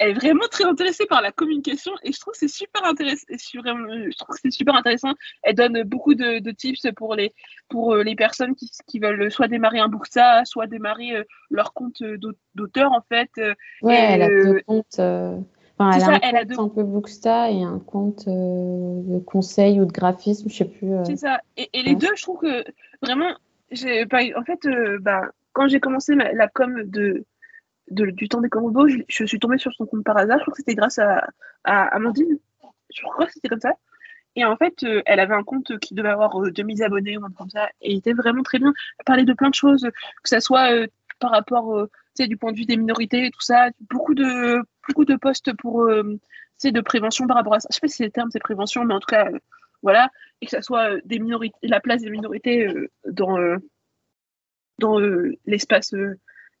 elle est vraiment très intéressée par la communication et je trouve que c'est super intéressant. Je trouve c'est super intéressant. Elle donne beaucoup de, tips pour les, pour euh, les personnes qui, qui, veulent soit démarrer un Booksta, soit démarrer euh, leur compte d'auteur en fait. Ouais, elle a deux comptes. Enfin, elle, a un elle compte un peu Booksta et un compte de conseil ou de graphisme, je sais plus. C'est ça. Et, les deux, je trouve que vraiment, j'ai, en fait, bah, quand j'ai commencé la com de du temps des combos, je, suis tombée sur son compte par hasard. Je crois que c'était grâce à, Amandine. Je crois que c'était comme ça. Et en fait, euh, elle avait un compte qui devait avoir 2000 euh, abonnés ou un truc comme ça. Et il était vraiment très bien. Elle parlait de plein de choses, que ce soit euh, par rapport, tu sais, du point de vue des minorités et tout ça. Beaucoup de, beaucoup de postes pour, tu de prévention par rapport à ça. Je sais pas si c'est le terme, c'est prévention, mais en tout cas, voilà. Et que ce soit des minorités, la place des minorités dans, dans l'espace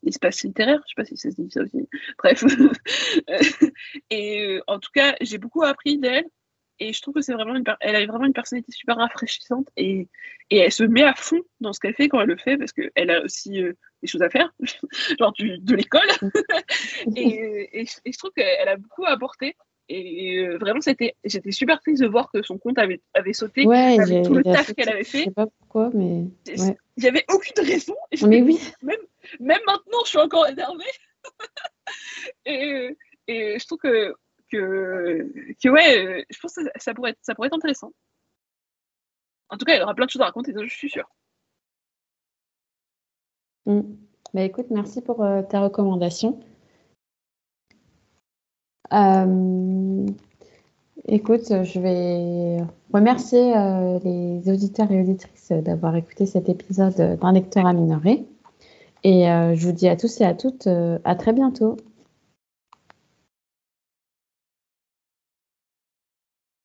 espace littéraire, je sais pas si ça se dit ça aussi. Bref. et euh, en tout cas, j'ai beaucoup appris d'elle et je trouve que c'est vraiment une elle a vraiment une personnalité super rafraîchissante et, et elle se met à fond dans ce qu'elle fait quand elle le fait parce qu'elle a aussi euh, des choses à faire, genre du, de l'école. et, et, je trouve qu'elle a beaucoup apporté. Et euh, vraiment, c'était, j'étais super triste de voir que son compte avait, avait sauté ouais, avec tout le taf qu'elle avait fait. Je sais pas pourquoi, mais. Il n'y avait aucune raison. Mais oui. Même, même maintenant, je suis encore énervée. et, et, je trouve que, que, que, ouais, je pense que ça, pourrait être, ça pourrait être intéressant. En tout cas, il y aura plein de choses à raconter, je suis sûre. Mm. Bah, écoute, merci pour euh, ta recommandation. Euh, écoute, je vais remercier euh, les auditeurs et auditrices d'avoir écouté cet épisode d'un lecteur à minorer. Et euh, je vous dis à tous et à toutes à très bientôt.